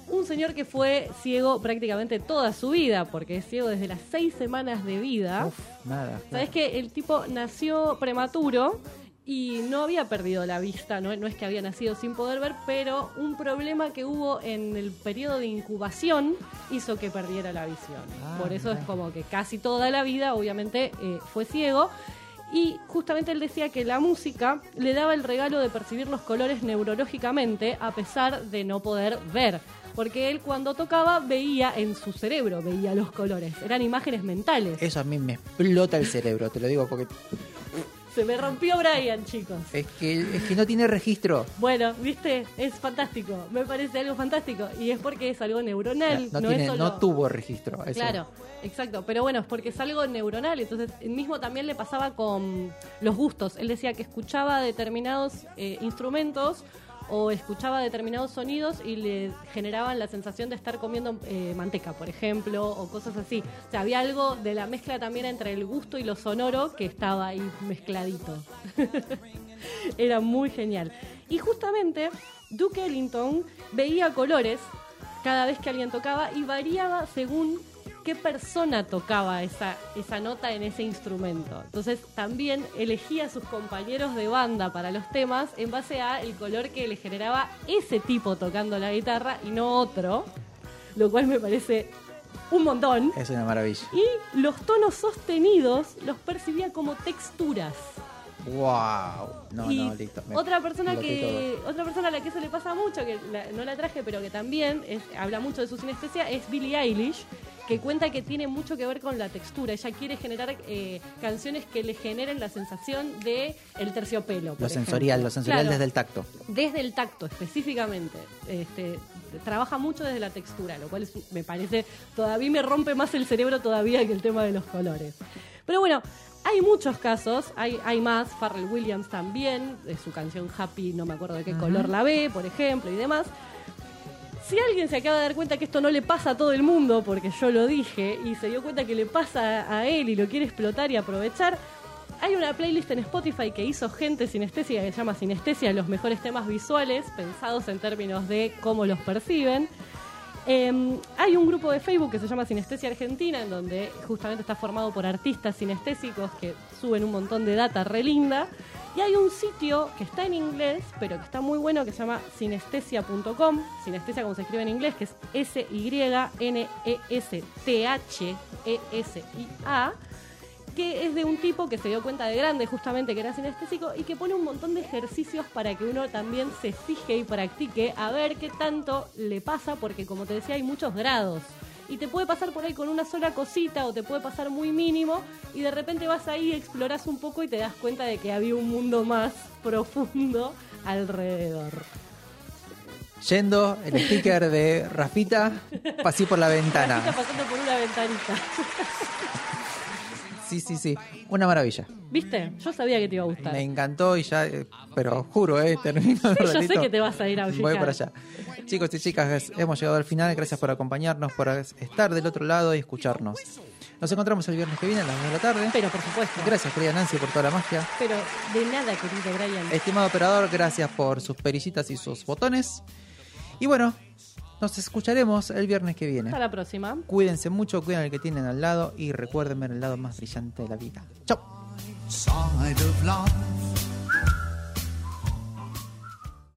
un señor que fue ciego prácticamente toda su vida, porque es ciego desde las seis semanas de vida. Nada. Sabes que el tipo nació prematuro y no había perdido la vista, no, no es que había nacido sin poder ver, pero un problema que hubo en el periodo de incubación hizo que perdiera la visión. Ah, Por eso es como que casi toda la vida, obviamente, eh, fue ciego. Y justamente él decía que la música le daba el regalo de percibir los colores neurológicamente a pesar de no poder ver. Porque él cuando tocaba veía en su cerebro, veía los colores. Eran imágenes mentales. Eso a mí me explota el cerebro, te lo digo porque Se me rompió Brian, chicos. Es que, es que no tiene registro. Bueno, viste, es fantástico. Me parece algo fantástico. Y es porque es algo neuronal. No, no tiene, es solo... no tuvo registro. eso. Claro, exacto. Pero bueno, es porque es algo neuronal. Entonces, mismo también le pasaba con los gustos. Él decía que escuchaba determinados eh, instrumentos o escuchaba determinados sonidos y le generaban la sensación de estar comiendo eh, manteca, por ejemplo, o cosas así. O sea, había algo de la mezcla también entre el gusto y lo sonoro que estaba ahí mezcladito. [LAUGHS] Era muy genial. Y justamente Duke Ellington veía colores cada vez que alguien tocaba y variaba según qué persona tocaba esa, esa nota en ese instrumento. Entonces también elegía a sus compañeros de banda para los temas en base a el color que le generaba ese tipo tocando la guitarra y no otro, lo cual me parece un montón. Es una maravilla. Y los tonos sostenidos los percibía como texturas. Wow. No, y no, listo. me otra persona que otra persona a la que eso le pasa mucho, que la- no la traje, pero que también es- habla mucho de su sinestesia, es Billie Eilish, que cuenta que tiene mucho que ver con la textura. Ella quiere generar eh, canciones que le generen la sensación de el terciopelo. Lo sensorial, ejemplo. lo sensorial Claro, desde el tacto. desde el tacto específicamente. Este, trabaja mucho desde la textura, lo cual es- me parece, todavía me rompe más el cerebro todavía que el tema de los colores. Pero bueno, hay muchos casos, hay, hay más, Farrell Williams también, de su canción Happy, no me acuerdo de qué color la ve, por ejemplo, y demás. Si alguien se acaba de dar cuenta que esto no le pasa a todo el mundo, porque yo lo dije, y se dio cuenta que le pasa a él y lo quiere explotar y aprovechar, hay una playlist en Spotify que hizo gente sinestésica que se llama Sinestesia, los mejores temas visuales pensados en términos de cómo los perciben. Eh, hay un grupo de Facebook que se llama Sinestesia Argentina, en donde justamente está formado por artistas sinestésicos que suben un montón de data re linda. Y hay un sitio que está en inglés, pero que está muy bueno, que se llama sinestesia.com. Sinestesia como se escribe en inglés, que es S-Y-N-E-S-T-H-E-S-I-A que es de un tipo que se dio cuenta de grande justamente que era sinestésico y que pone un montón de ejercicios para que uno también se fije y practique a ver qué tanto le pasa, porque como te decía hay muchos grados. Y te puede pasar por ahí con una sola cosita o te puede pasar muy mínimo y de repente vas ahí, exploras un poco y te das cuenta de que había un mundo más [LAUGHS] profundo alrededor. Yendo el sticker de Rafita, pasé por la ventana. [LAUGHS] pasando por una ventanita. [LAUGHS] Sí, sí, sí. Una maravilla. ¿Viste? Yo sabía que te iba a gustar. Me encantó y ya, eh, pero juro, eh, termino un Yo sé que te vas a ir a Voy para allá. Chicos y chicas, hemos llegado al final. Gracias por acompañarnos, por estar del otro lado y escucharnos. Nos encontramos el viernes que viene a las 2 de la tarde. Pero por supuesto. Gracias, querida Nancy, por toda la magia. Pero de nada, querido Brian. Estimado operador, gracias por sus perillitas y sus botones. Y bueno, nos escucharemos el viernes que viene. Hasta la próxima. Cuídense mucho, cuiden al que tienen al lado y recuerden ver el lado más brillante de la vida. Chao.